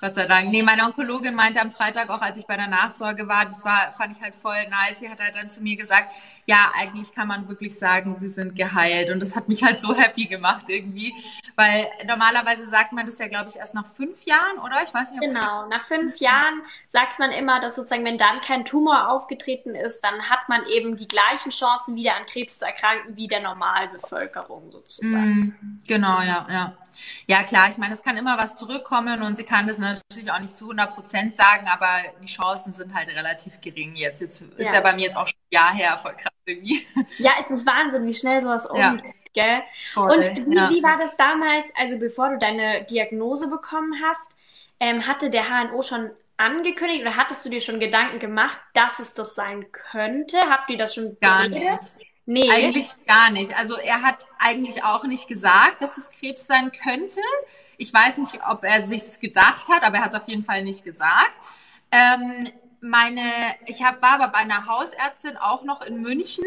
Gott sei Dank. Nee, meine Onkologin meinte am Freitag auch, als ich bei der Nachsorge war, das war, fand ich halt voll nice. Sie hat halt dann zu mir gesagt, ja, eigentlich kann man wirklich sagen, sie sind geheilt. Und das hat mich halt so happy gemacht irgendwie. Weil normalerweise sagt man das ja, glaube ich, erst nach fünf Jahren, oder? Ich weiß nicht. Genau, nach fünf Jahren sagt man immer, dass sozusagen, wenn dann kein Tumor aufgetreten ist, dann hat man eben die gleichen Chancen, wieder an Krebs zu erkranken, wie der Normalbevölkerung sozusagen. Mm, genau, ja, ja. Ja, klar, ich meine, es kann immer was zurückkommen und sie kann das natürlich auch nicht zu 100 Prozent sagen, aber die Chancen sind halt relativ gering jetzt. Jetzt ist ja, ja bei mir jetzt auch schon ein Jahr her, voll krass irgendwie. Ja, es ist Wahnsinn, wie schnell sowas umgeht. Ja. Gell? Voll, und wie, ja. wie war das damals, also bevor du deine Diagnose bekommen hast, ähm, hatte der HNO schon angekündigt oder hattest du dir schon Gedanken gemacht, dass es das sein könnte? Habt ihr das schon Gar geredet? nicht. Nee. Eigentlich gar nicht. Also er hat eigentlich auch nicht gesagt, dass es Krebs sein könnte. Ich weiß nicht, ob er sich's gedacht hat, aber er hat es auf jeden Fall nicht gesagt. Ähm, meine, ich hab, war aber bei einer Hausärztin auch noch in München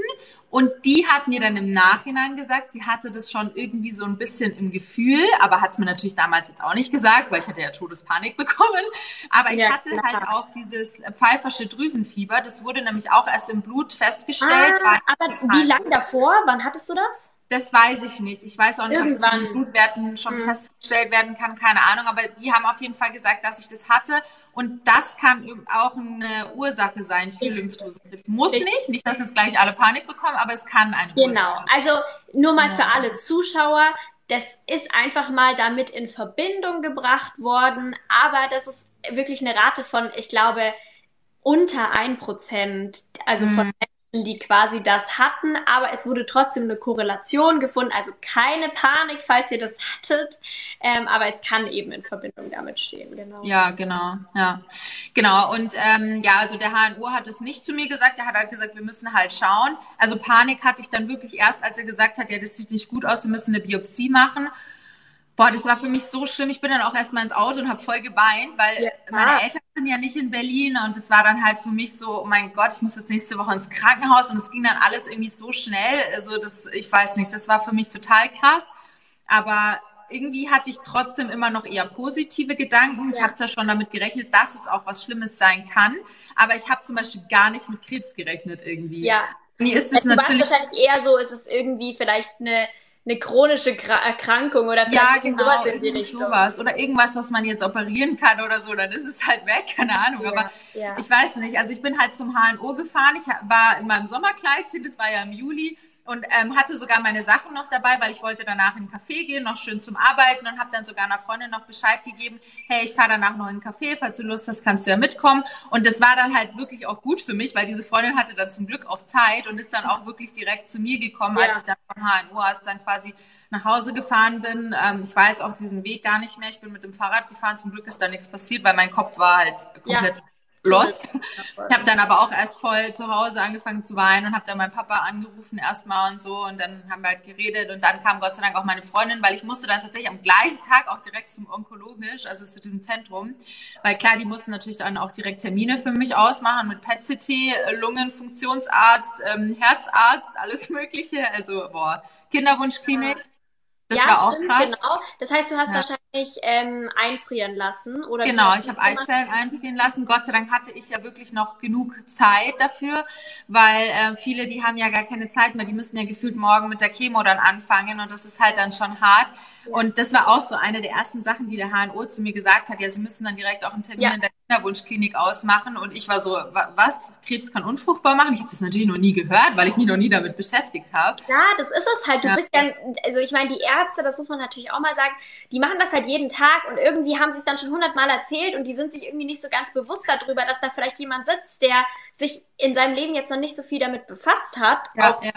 und die hat mir dann im Nachhinein gesagt, sie hatte das schon irgendwie so ein bisschen im Gefühl, aber hat es mir natürlich damals jetzt auch nicht gesagt, weil ich hatte ja Todespanik bekommen. Aber ich ja, hatte klar. halt auch dieses pfeifersche Drüsenfieber. Das wurde nämlich auch erst im Blut festgestellt. Ah, aber wie lange davor? Wann hattest du das? Das weiß ich nicht. Ich weiß auch nicht, Irgendwann. ob das in Blutwerten schon hm. festgestellt werden kann, keine Ahnung. Aber die haben auf jeden Fall gesagt, dass ich das hatte. Und das kann auch eine Ursache sein für Lymphdrüsenkrebs. Muss Richtig. nicht, nicht, dass jetzt gleich alle Panik bekommen, aber es kann eine genau. Ursache Genau. Also nur mal ja. für alle Zuschauer. Das ist einfach mal damit in Verbindung gebracht worden, aber das ist wirklich eine Rate von, ich glaube, unter ein Prozent, also von mhm die quasi das hatten, aber es wurde trotzdem eine Korrelation gefunden. Also keine Panik, falls ihr das hattet, ähm, aber es kann eben in Verbindung damit stehen, genau. Ja, genau, ja, genau. Und ähm, ja, also der HNO hat es nicht zu mir gesagt. Er hat halt gesagt, wir müssen halt schauen. Also Panik hatte ich dann wirklich erst, als er gesagt hat, ja, das sieht nicht gut aus, wir müssen eine Biopsie machen. Boah, das war für mich so schlimm. Ich bin dann auch erstmal ins Auto und habe voll geweint, weil ja. meine Eltern sind ja nicht in Berlin und es war dann halt für mich so, oh mein Gott, ich muss jetzt nächste Woche ins Krankenhaus und es ging dann alles irgendwie so schnell. Also das, ich weiß nicht, das war für mich total krass. Aber irgendwie hatte ich trotzdem immer noch eher positive Gedanken. Ich habe zwar schon damit gerechnet, dass es auch was Schlimmes sein kann, aber ich habe zum Beispiel gar nicht mit Krebs gerechnet irgendwie. Ja. Mir ist es also natürlich wahrscheinlich eher so, ist es irgendwie vielleicht eine eine chronische Erkrankung oder vielleicht ja, genau, sowas in die Richtung. Sowas. Oder irgendwas, was man jetzt operieren kann oder so, dann ist es halt weg, keine Ahnung. Ja, Aber ja. ich weiß nicht. Also ich bin halt zum HNO gefahren. Ich war in meinem Sommerkleidchen, das war ja im Juli und ähm, hatte sogar meine Sachen noch dabei, weil ich wollte danach in den Café gehen, noch schön zum Arbeiten und habe dann sogar einer Freundin noch Bescheid gegeben, hey, ich fahre danach noch in den Café, falls du Lust hast, kannst du ja mitkommen. Und das war dann halt wirklich auch gut für mich, weil diese Freundin hatte dann zum Glück auch Zeit und ist dann auch wirklich direkt zu mir gekommen, ja. als ich dann vom HNO aus dann quasi nach Hause gefahren bin. Ähm, ich weiß auch diesen Weg gar nicht mehr. Ich bin mit dem Fahrrad gefahren. Zum Glück ist da nichts passiert, weil mein Kopf war halt komplett ja lost. Ich habe dann aber auch erst voll zu Hause angefangen zu weinen und habe dann meinen Papa angerufen erstmal und so und dann haben wir halt geredet und dann kam Gott sei Dank auch meine Freundin, weil ich musste dann tatsächlich am gleichen Tag auch direkt zum Onkologisch, also zu diesem Zentrum, weil klar, die mussten natürlich dann auch direkt Termine für mich ausmachen mit PET-CT, Lungenfunktionsarzt, ähm, Herzarzt, alles mögliche, also boah, Kinderwunschklinik. Das ja, war stimmt, auch krass. genau. Das heißt, du hast ja. wahrscheinlich ähm, einfrieren lassen, oder? Genau, ich habe Eizellen einfrieren lassen. Gott sei Dank hatte ich ja wirklich noch genug Zeit dafür, weil äh, viele, die haben ja gar keine Zeit mehr. Die müssen ja gefühlt morgen mit der Chemo dann anfangen und das ist halt dann schon hart. Und das war auch so eine der ersten Sachen, die der HNO zu mir gesagt hat. Ja, sie müssen dann direkt auch einen Termin ja. in der Kinderwunschklinik ausmachen. Und ich war so, was? Krebs kann unfruchtbar machen? Ich habe das natürlich noch nie gehört, weil ich mich noch nie damit beschäftigt habe. Ja, das ist es halt. Du ja. bist ja, also ich meine, die Ärzte, das muss man natürlich auch mal sagen, die machen das halt jeden Tag und irgendwie haben sie es dann schon hundertmal erzählt und die sind sich irgendwie nicht so ganz bewusst darüber, dass da vielleicht jemand sitzt, der sich in seinem Leben jetzt noch nicht so viel damit befasst hat. Ja, auch ja.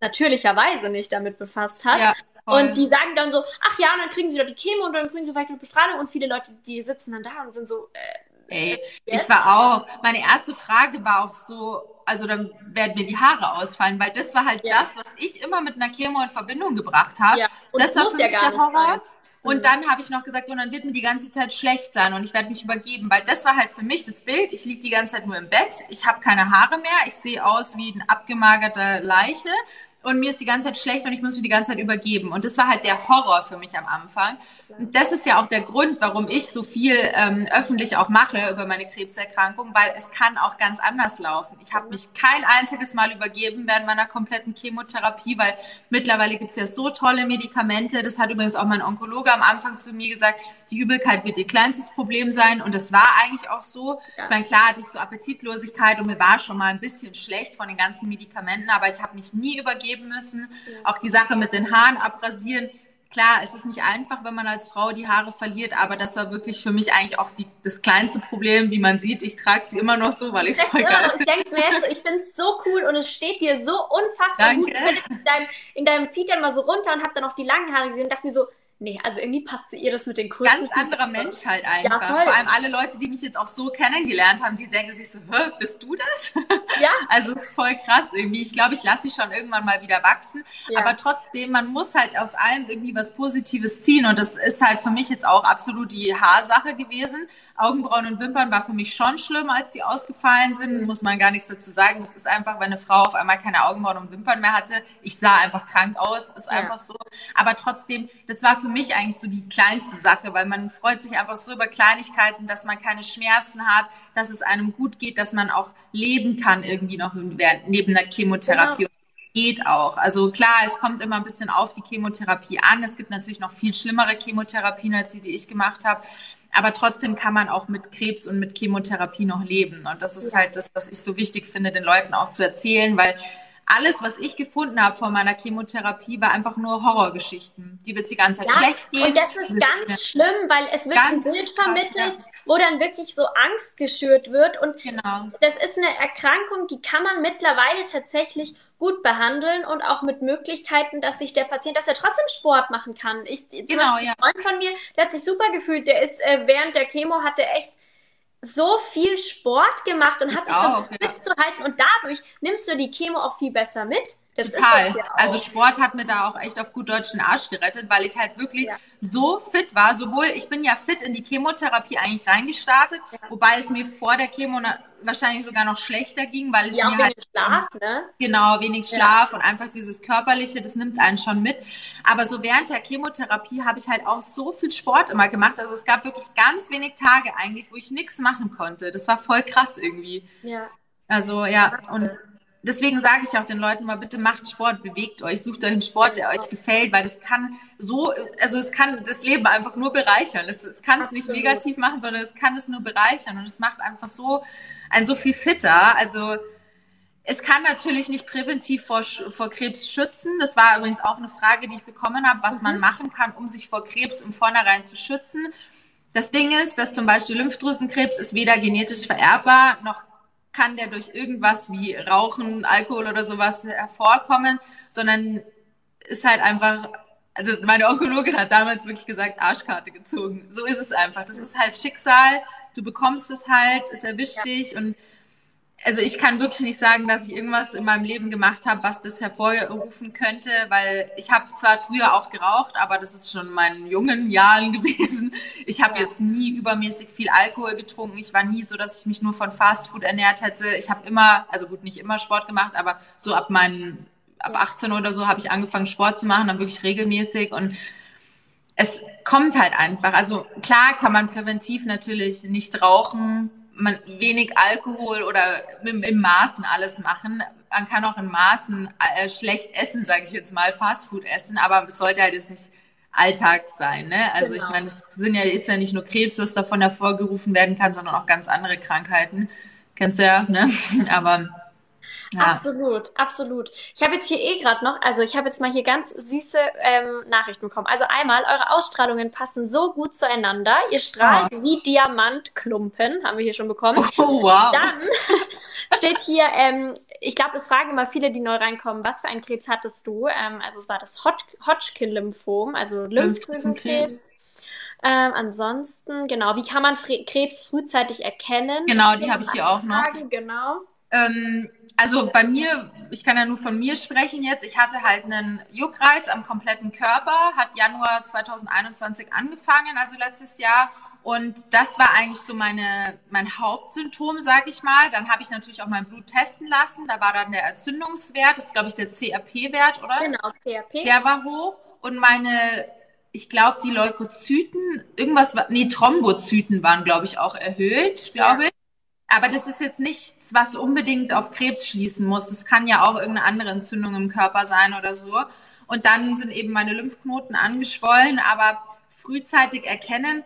natürlicherweise nicht damit befasst hat. Ja. Und die sagen dann so, ach ja, dann kriegen sie doch die Chemo und dann kriegen sie weitere Bestrahlung und viele Leute, die sitzen dann da und sind so, äh, Ey, ich war auch, meine erste Frage war auch so, also dann werden mir die Haare ausfallen, weil das war halt ja. das, was ich immer mit einer Chemo in Verbindung gebracht habe. Ja. das war für mich ja der Horror. Sein. Und mhm. dann habe ich noch gesagt, und dann wird mir die ganze Zeit schlecht sein und ich werde mich übergeben, weil das war halt für mich das Bild. Ich liege die ganze Zeit nur im Bett, ich habe keine Haare mehr, ich sehe aus wie eine abgemagerte Leiche und mir ist die ganze Zeit schlecht und ich muss mich die ganze Zeit übergeben. Und das war halt der Horror für mich am Anfang. Und das ist ja auch der Grund, warum ich so viel ähm, öffentlich auch mache über meine Krebserkrankung, weil es kann auch ganz anders laufen. Ich habe mich kein einziges Mal übergeben während meiner kompletten Chemotherapie, weil mittlerweile gibt's ja so tolle Medikamente. Das hat übrigens auch mein Onkologe am Anfang zu mir gesagt, die Übelkeit wird ihr kleinstes Problem sein. Und das war eigentlich auch so. Ja. Ich meine, klar hatte ich so Appetitlosigkeit und mir war schon mal ein bisschen schlecht von den ganzen Medikamenten, aber ich habe mich nie übergeben geben müssen. Ja. Auch die Sache mit den Haaren abrasieren. Klar, es ist nicht einfach, wenn man als Frau die Haare verliert, aber das war wirklich für mich eigentlich auch die, das kleinste Problem, wie man sieht. Ich trage sie immer noch so, weil ich es voll geil Ich denke mir jetzt so, ich finde es so cool und es steht dir so unfassbar Danke. gut. Ich bin in deinem, in deinem Feed dann mal so runter und habe dann auch die langen Haare gesehen und dachte mir so, nee, also irgendwie passt zu ihr das mit den kurzen. Ganz anderer Mensch halt einfach. Ja, Vor allem alle Leute, die mich jetzt auch so kennengelernt haben, die denken sich so, Hä, bist du das? Ja. also es ist voll krass irgendwie. Ich glaube, ich lasse sie schon irgendwann mal wieder wachsen. Ja. Aber trotzdem, man muss halt aus allem irgendwie was Positives ziehen. Und das ist halt für mich jetzt auch absolut die Haarsache gewesen. Augenbrauen und Wimpern war für mich schon schlimm, als die ausgefallen sind. Muss man gar nichts dazu sagen. Das ist einfach, wenn eine Frau auf einmal keine Augenbrauen und Wimpern mehr hatte. Ich sah einfach krank aus. Ist einfach so. Aber trotzdem, das war für mich eigentlich so die kleinste Sache, weil man freut sich einfach so über Kleinigkeiten, dass man keine Schmerzen hat, dass es einem gut geht, dass man auch leben kann irgendwie noch neben der Chemotherapie. Genau. Geht auch. Also klar, es kommt immer ein bisschen auf die Chemotherapie an. Es gibt natürlich noch viel schlimmere Chemotherapien als die, die ich gemacht habe. Aber trotzdem kann man auch mit Krebs und mit Chemotherapie noch leben. Und das ist halt das, was ich so wichtig finde, den Leuten auch zu erzählen, weil alles, was ich gefunden habe vor meiner Chemotherapie, war einfach nur Horrorgeschichten. Die wird die ganze Zeit ja, schlecht gehen. Und das ist ganz schlimm, weil es wird ein Bild vermittelt, ja. wo dann wirklich so Angst geschürt wird. Und genau. das ist eine Erkrankung, die kann man mittlerweile tatsächlich gut behandeln und auch mit Möglichkeiten, dass sich der Patient, dass er trotzdem Sport machen kann. Ich, genau, ja. ein Freund von mir, der hat sich super gefühlt, der ist äh, während der Chemo hatte echt so viel Sport gemacht und hat sich auch, versucht ja. mitzuhalten und dadurch nimmst du die Chemo auch viel besser mit. Das Total. Ja also Sport hat mir da auch echt auf gut Deutsch den Arsch gerettet, weil ich halt wirklich ja. so fit war. Sowohl, ich bin ja fit in die Chemotherapie eigentlich reingestartet, wobei es mir vor der Chemo wahrscheinlich sogar noch schlechter ging, weil es ja, mir halt Schlaf, ne? genau wenig Schlaf ja. und einfach dieses körperliche, das nimmt einen schon mit. Aber so während der Chemotherapie habe ich halt auch so viel Sport immer gemacht. Also es gab wirklich ganz wenig Tage eigentlich, wo ich nichts machen konnte. Das war voll krass irgendwie. Ja. Also ja und deswegen sage ich auch den Leuten mal, bitte macht Sport, bewegt euch, sucht euch einen Sport, der euch gefällt, weil das kann so, also es kann das Leben einfach nur bereichern. Es, es kann es nicht negativ machen, sondern es kann es nur bereichern und es macht einfach so ein so viel fitter. Also es kann natürlich nicht präventiv vor, vor Krebs schützen. Das war übrigens auch eine Frage, die ich bekommen habe, was mhm. man machen kann, um sich vor Krebs im Vornherein zu schützen. Das Ding ist, dass zum Beispiel Lymphdrüsenkrebs ist weder genetisch vererbbar, noch kann der durch irgendwas wie Rauchen, Alkohol oder sowas hervorkommen, sondern ist halt einfach, also meine Onkologin hat damals wirklich gesagt, Arschkarte gezogen. So ist es einfach. Das ist halt Schicksal. Du bekommst es halt, es erwischt ja. dich und also ich kann wirklich nicht sagen, dass ich irgendwas in meinem Leben gemacht habe, was das hervorrufen könnte, weil ich habe zwar früher auch geraucht, aber das ist schon in meinen jungen Jahren gewesen. Ich habe jetzt nie übermäßig viel Alkohol getrunken. Ich war nie so, dass ich mich nur von Fastfood ernährt hätte. Ich habe immer, also gut, nicht immer Sport gemacht, aber so ab meinen ab 18 oder so habe ich angefangen Sport zu machen, dann wirklich regelmäßig und es kommt halt einfach. Also klar kann man präventiv natürlich nicht rauchen, man wenig Alkohol oder im, im Maßen alles machen. Man kann auch in Maßen äh, schlecht essen, sage ich jetzt mal, Fastfood essen, aber es sollte halt jetzt nicht Alltag sein. Ne? Also genau. ich meine, es sind ja, ist ja nicht nur Krebs, was davon hervorgerufen werden kann, sondern auch ganz andere Krankheiten. Kennst du ja, ne? Aber ja. Absolut, absolut. Ich habe jetzt hier eh gerade noch, also ich habe jetzt mal hier ganz süße ähm, Nachrichten bekommen. Also einmal, eure Ausstrahlungen passen so gut zueinander. Ihr strahlt oh. wie Diamantklumpen, haben wir hier schon bekommen. Oh, wow. Dann steht hier, ähm, ich glaube, es fragen immer viele, die neu reinkommen, was für einen Krebs hattest du? Ähm, also es war das Hodgkin-Lymphom, also Lymphdrüsenkrebs. Ähm, ansonsten, genau, wie kann man Fre Krebs frühzeitig erkennen? Genau, die habe ich hier auch noch. Genau. Ähm, also bei mir, ich kann ja nur von mir sprechen jetzt. Ich hatte halt einen Juckreiz am kompletten Körper, hat Januar 2021 angefangen, also letztes Jahr. Und das war eigentlich so meine, mein Hauptsymptom, sag ich mal. Dann habe ich natürlich auch mein Blut testen lassen. Da war dann der Entzündungswert, das ist, glaube ich, der CRP-Wert, oder? Genau, CRP. Der war hoch. Und meine, ich glaube, die Leukozyten, irgendwas, nee, Thrombozyten waren, glaube ich, auch erhöht, glaube ich. Aber das ist jetzt nichts, was unbedingt auf Krebs schließen muss. Das kann ja auch irgendeine andere Entzündung im Körper sein oder so. Und dann sind eben meine Lymphknoten angeschwollen, aber frühzeitig erkennen,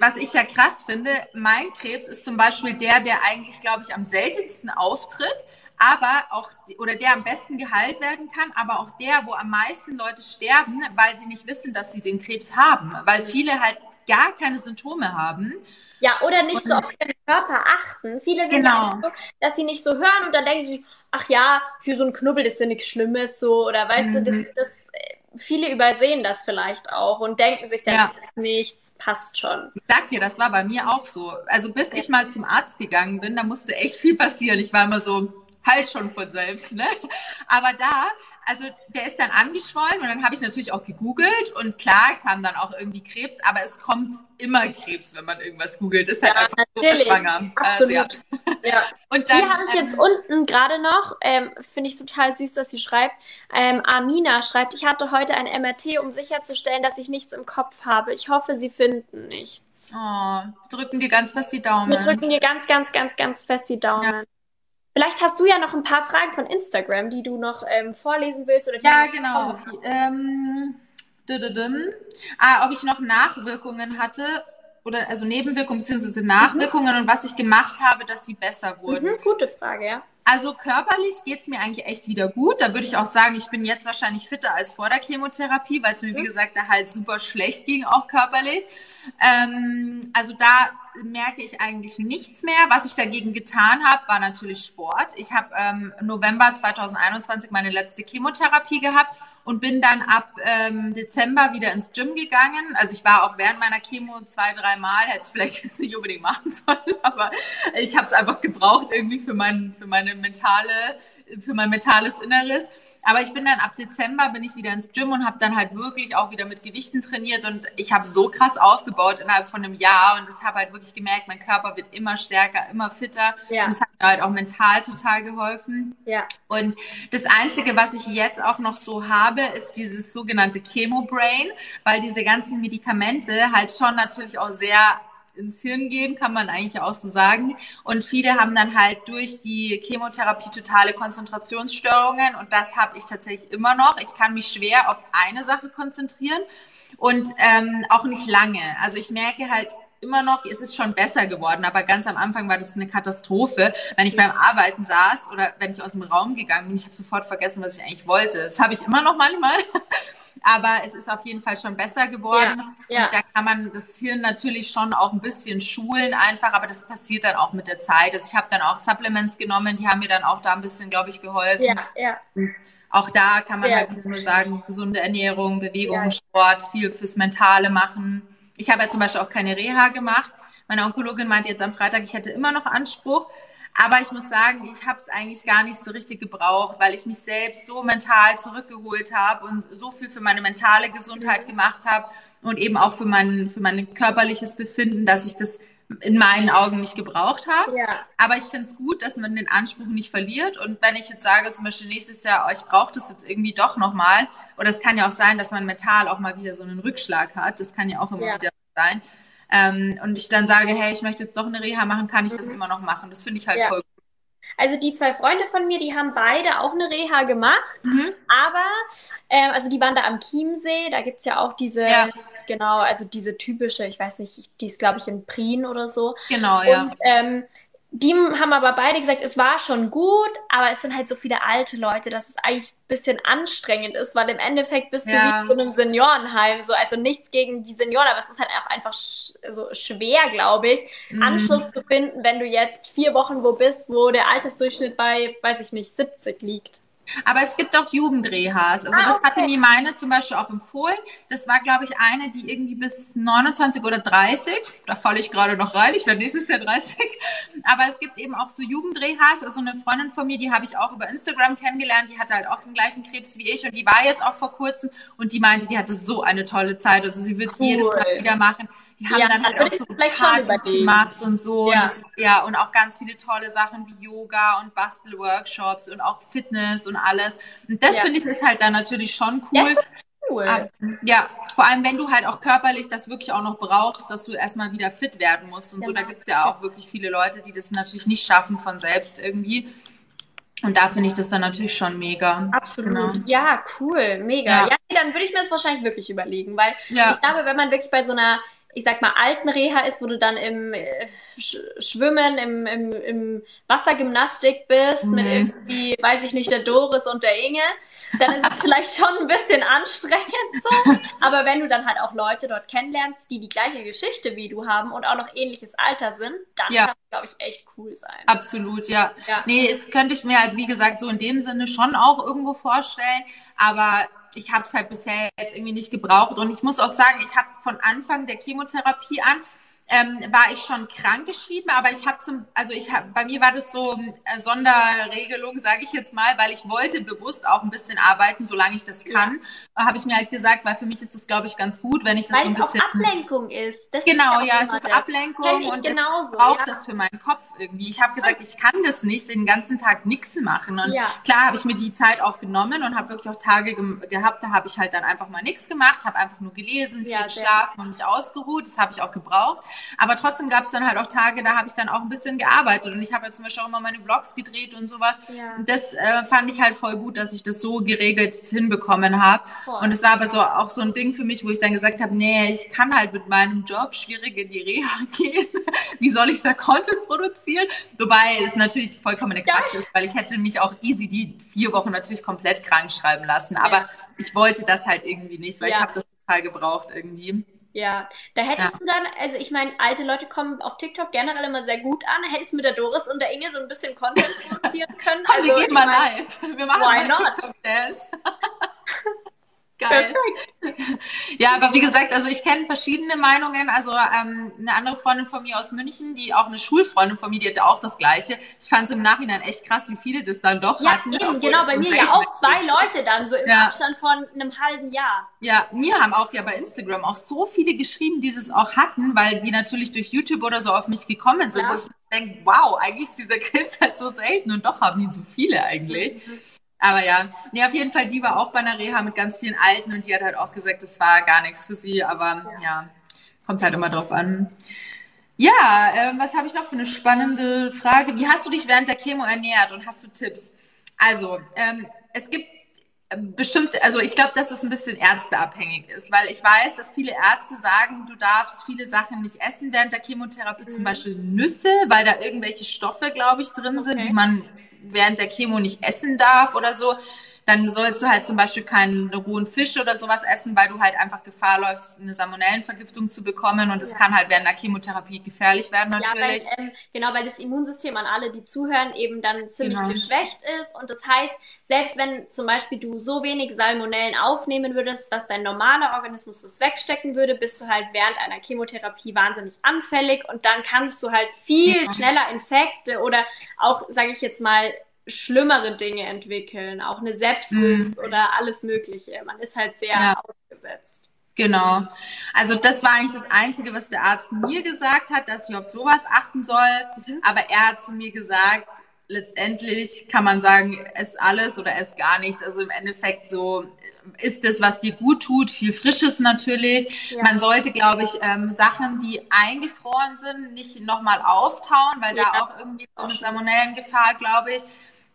was ich ja krass finde, mein Krebs ist zum Beispiel der, der eigentlich, glaube ich, am seltensten auftritt, aber auch, oder der am besten geheilt werden kann, aber auch der, wo am meisten Leute sterben, weil sie nicht wissen, dass sie den Krebs haben, weil viele halt gar keine Symptome haben. Ja, oder nicht und, so auf ihren Körper achten. Viele sind genau. ja so, dass sie nicht so hören und dann denken sie, ach ja, hier so ein Knubbel, das ist ja nichts Schlimmes, so, oder weißt mhm. du, das, mhm. das viele übersehen das vielleicht auch und denken sich dann, Ja. das ist nichts, passt schon. Ich sag dir, das war bei mir auch so. Also bis ich mal zum Arzt gegangen bin, da musste echt viel passieren. Ich war immer so, halt schon von selbst, ne? Aber da, also der ist dann angeschwollen und dann habe ich natürlich auch gegoogelt und klar kam dann auch irgendwie Krebs, aber es kommt immer Krebs, wenn man irgendwas googelt. Ist halt Ja, einfach so natürlich. schwanger. Absolut. Also, ja. Ja. Und dann Hier habe ich ähm, jetzt unten gerade noch, ähm, finde ich total süß, dass sie schreibt, ähm, Amina schreibt, ich hatte heute ein MRT, um sicherzustellen, dass ich nichts im Kopf habe. Ich hoffe, sie finden nichts. oh, wir drücken dir ganz fest die Daumen. Wir drücken dir ganz, ganz, ganz, ganz fest die Daumen. Vielleicht hast du ja noch ein paar Fragen von Instagram, die du noch ähm, vorlesen willst oder die Ja, genau. Ähm, ah, ob ich noch Nachwirkungen hatte oder also Nebenwirkungen bzw. Nachwirkungen und was ich gemacht habe, dass sie besser wurden. Mhm, gute Frage, ja. Also körperlich geht's mir eigentlich echt wieder gut. Da würde ich auch sagen, ich bin jetzt wahrscheinlich fitter als vor der Chemotherapie, weil es mir, wie Mhm. gesagt, da halt super schlecht ging, auch körperlich. Ähm, also da merke ich eigentlich nichts mehr. Was ich dagegen getan habe, war natürlich Sport. Ich habe ähm, November 2021 meine letzte Chemotherapie gehabt und bin dann ab ähm, Dezember wieder ins Gym gegangen. Also ich war auch während meiner Chemo zwei, drei Mal, hätte ich vielleicht jetzt nicht unbedingt machen sollen, aber ich habe es einfach gebraucht irgendwie für mein, für meine mentale, für mein mentales Inneres. Aber ich bin dann ab Dezember bin ich wieder ins Gym und habe dann halt wirklich auch wieder mit Gewichten trainiert und ich habe so krass aufgebaut innerhalb von einem Jahr und das habe halt wirklich gemerkt, mein Körper wird immer stärker, immer fitter. Ja. Und das hat mir halt auch mental total geholfen. Ja. Und das Einzige, was ich jetzt auch noch so habe, ist dieses sogenannte Chemo-Brain, weil diese ganzen Medikamente halt schon natürlich auch sehr ins Hirn gehen, kann man eigentlich auch so sagen. Und viele haben dann halt durch die Chemotherapie totale Konzentrationsstörungen und das habe ich tatsächlich immer noch. Ich kann mich schwer auf eine Sache konzentrieren und ähm, auch nicht lange. Also ich merke halt immer noch, es ist schon besser geworden, aber ganz am Anfang war das eine Katastrophe, wenn ich beim Arbeiten saß oder wenn ich aus dem Raum gegangen bin, ich habe sofort vergessen, was ich eigentlich wollte. Das habe ich immer noch manchmal, aber es ist auf jeden Fall schon besser geworden. Ja, ja. Da kann man das Hirn natürlich schon auch ein bisschen schulen einfach, aber das passiert dann auch mit der Zeit. Also ich habe dann auch Supplements genommen, die haben mir dann auch da ein bisschen, glaube ich, geholfen. Ja, ja. Auch da kann man Ja. halt nur sagen, gesunde Ernährung, Bewegung. Sport, viel fürs Mentale machen. Ich habe ja zum Beispiel auch keine Reha gemacht. Meine Onkologin meinte jetzt am Freitag, ich hätte immer noch Anspruch. Aber ich muss sagen, ich habe es eigentlich gar nicht so richtig gebraucht, weil ich mich selbst so mental zurückgeholt habe und so viel für meine mentale Gesundheit gemacht habe und eben auch für mein, für mein körperliches Befinden, dass ich das in meinen Augen nicht gebraucht habe. Ja. Aber ich finde es gut, dass man den Anspruch nicht verliert. Und wenn ich jetzt sage, zum Beispiel nächstes Jahr, oh, ich brauche das jetzt irgendwie doch nochmal, oder es kann ja auch sein, dass man mental auch mal wieder so einen Rückschlag hat. Das kann ja auch immer Ja. wieder sein. Ähm, und ich dann sage, hey, ich möchte jetzt doch eine Reha machen, kann ich das immer noch machen. Das finde ich halt Mhm. Ja. voll gut. Also die zwei Freunde von mir, die haben beide auch eine Reha gemacht, Mhm. aber ähm, also die waren da am Chiemsee, da gibt's ja auch diese, Ja. genau, also diese typische, ich weiß nicht, die ist glaube ich in Prien oder so. Genau, ja. Und ähm, die haben aber beide gesagt, es war schon gut, aber es sind halt so viele alte Leute, dass es eigentlich ein bisschen anstrengend ist, weil im Endeffekt bist du Ja. wie in so einem Seniorenheim. So, also nichts gegen die Senioren, aber es ist halt auch einfach sch so schwer, glaube ich, Mhm. Anschluss zu finden, wenn du jetzt vier Wochen wo bist, wo der Altersdurchschnitt bei, weiß ich nicht, 70 liegt. Aber es gibt auch Jugendrehas. Also Ah, das hatte okay. mir meine zum Beispiel auch empfohlen. Das war, glaube ich, eine, die irgendwie bis 29 oder 30, da falle ich gerade noch rein, ich werde nächstes Jahr 30. Aber es gibt eben auch so Jugendrehas. Also eine Freundin von mir, die habe ich auch über Instagram kennengelernt, die hatte halt auch den gleichen Krebs wie ich und die war jetzt auch vor kurzem und die meinte, die hatte so eine tolle Zeit. Also sie würde es Cool. jedes Mal wieder machen. Die haben Ja, dann halt auch so Partys gemacht und so. Ja. Und das, ja, und auch ganz viele tolle Sachen wie Yoga und Bastelworkshops und auch Fitness und alles. Und das Ja. finde ich ist halt dann natürlich schon cool. cool. Aber, ja, vor allem wenn du halt auch körperlich das wirklich auch noch brauchst, dass du erstmal wieder fit werden musst und so. Da Genau. gibt es ja auch wirklich viele Leute, die das natürlich nicht schaffen von selbst irgendwie. Und da finde ich das dann natürlich schon mega. Absolut. Genau. Ja, cool, mega. Ja. Ja, dann würde ich mir das wahrscheinlich wirklich überlegen, weil Ja. ich glaube, wenn man wirklich bei so einer, ich sag mal, alten Reha ist, wo du dann im äh, Sch Schwimmen, im, im, im Wassergymnastik bist, mit Mhm. irgendwie, weiß ich nicht, der Doris und der Inge, dann ist es vielleicht schon ein bisschen anstrengend so. Aber wenn du dann halt auch Leute dort kennenlernst, die die gleiche Geschichte wie du haben und auch noch ähnliches Alter sind, dann Ja. kann es, glaube ich, echt cool sein. Absolut, ja. Ja. Nee, es könnte ich mir halt, wie gesagt, so in dem Sinne schon auch irgendwo vorstellen. Aber ich habe es halt bisher jetzt irgendwie nicht gebraucht. Und ich muss auch sagen, ich habe von Anfang der Chemotherapie an ähm, war ich schon krankgeschrieben, aber ich habe zum, also ich habe, bei mir war das so äh, Sonderregelung, sage ich jetzt mal, weil ich wollte bewusst auch ein bisschen arbeiten, solange ich das kann, ja. habe ich mir halt gesagt, weil für mich ist das, glaube ich, ganz gut, wenn ich das weil so ein bisschen. Weil es Ablenkung ist. Das genau, ist ja, es ist das. Ablenkung ich und genauso, ich brauche ja. das für meinen Kopf irgendwie. Ich habe gesagt, ich kann das nicht den ganzen Tag nichts machen und klar habe ich mir die Zeit auch genommen und habe wirklich auch Tage gem- gehabt, da habe ich halt dann einfach mal nichts gemacht, habe einfach nur gelesen, viel geschlafen und mich ausgeruht. Das habe ich auch gebraucht. Aber trotzdem gab es dann halt auch Tage, da habe ich dann auch ein bisschen gearbeitet und ich habe ja zum Beispiel auch immer meine Vlogs gedreht und sowas. Ja. Und das äh, fand ich halt voll gut, dass ich das so geregelt hinbekommen habe. Und es war aber so auch so ein Ding für mich, wo ich dann gesagt habe, nee, ich kann halt mit meinem Job schwierig in die Reha gehen. Wie soll ich da Content produzieren? Wobei es natürlich vollkommen Quatsch ist, weil ich hätte mich auch easy die vier Wochen natürlich komplett krank schreiben lassen. Aber Ja. ich wollte das halt irgendwie nicht, weil Ja. ich habe das total gebraucht irgendwie. Ja, da hättest Ja. du dann, also ich meine, alte Leute kommen auf TikTok generell immer sehr gut an. Hättest du mit der Doris und der Inge so ein bisschen Content produzieren können? Komm, also, wir gehen mal mein, live. Wir machen why mal not? TikTok-Dance. Geil. Ja, aber wie gesagt, also ich kenne verschiedene Meinungen. Also ähm, eine andere Freundin von mir aus München, die auch eine Schulfreundin von mir, die hatte auch das Gleiche. Ich fand es im Nachhinein echt krass, wie viele das dann doch Ja, hatten. eben, genau, bei mir ja auch zwei Leute dann, so im Ja. Abstand von einem halben Jahr. Ja, mir haben auch ja bei Instagram auch so viele geschrieben, die das auch hatten, weil die natürlich durch YouTube oder so auf mich gekommen sind, Ja. wo ich denke, wow, eigentlich ist dieser Krebs halt so selten und doch haben ihn so viele eigentlich. Aber ja, nee, auf jeden Fall, die war auch bei einer Reha mit ganz vielen Alten und die hat halt auch gesagt, das war gar nichts für sie, aber ja, kommt halt immer drauf an. Ja, ähm, was habe ich noch für eine spannende Frage? Wie hast du dich während der Chemo ernährt und hast du Tipps? Also, ähm, es gibt äh, bestimmt, also ich glaube, dass es ein bisschen ärzteabhängig ist, weil ich weiß, dass viele Ärzte sagen, du darfst viele Sachen nicht essen während der Chemotherapie, zum Mhm. Beispiel Nüsse, weil da irgendwelche Stoffe, glaube ich, drin sind, Okay. die man während der Chemo nicht essen darf oder so. Dann sollst du halt zum Beispiel keinen rohen Fisch oder sowas essen, weil du halt einfach Gefahr läufst, eine Salmonellenvergiftung zu bekommen und das Ja. kann halt während der Chemotherapie gefährlich werden Ja, weil, natürlich. ähm, genau, weil das Immunsystem an alle, die zuhören, eben dann ziemlich Genau. geschwächt ist. Und das heißt, selbst wenn zum Beispiel du so wenig Salmonellen aufnehmen würdest, dass dein normaler Organismus das wegstecken würde, bist du halt während einer Chemotherapie wahnsinnig anfällig und dann kannst du halt viel schneller Infekte oder auch, sage ich jetzt mal, schlimmere Dinge entwickeln, auch eine Sepsis oder alles Mögliche. Man ist halt sehr Mhm. Ja. ausgesetzt. Genau. Also das war eigentlich das Einzige, was der Arzt mir gesagt hat, dass ich auf sowas achten soll. Mhm. Aber er hat zu mir gesagt, letztendlich kann man sagen, ess alles oder ess gar nichts. Also im Endeffekt so ist es, was dir gut tut, viel Frisches natürlich. Ja. Man sollte, glaube ich, ähm, Sachen, die eingefroren sind, nicht nochmal auftauen, weil Ja. da auch irgendwie so eine Salmonellengefahr, glaube ich.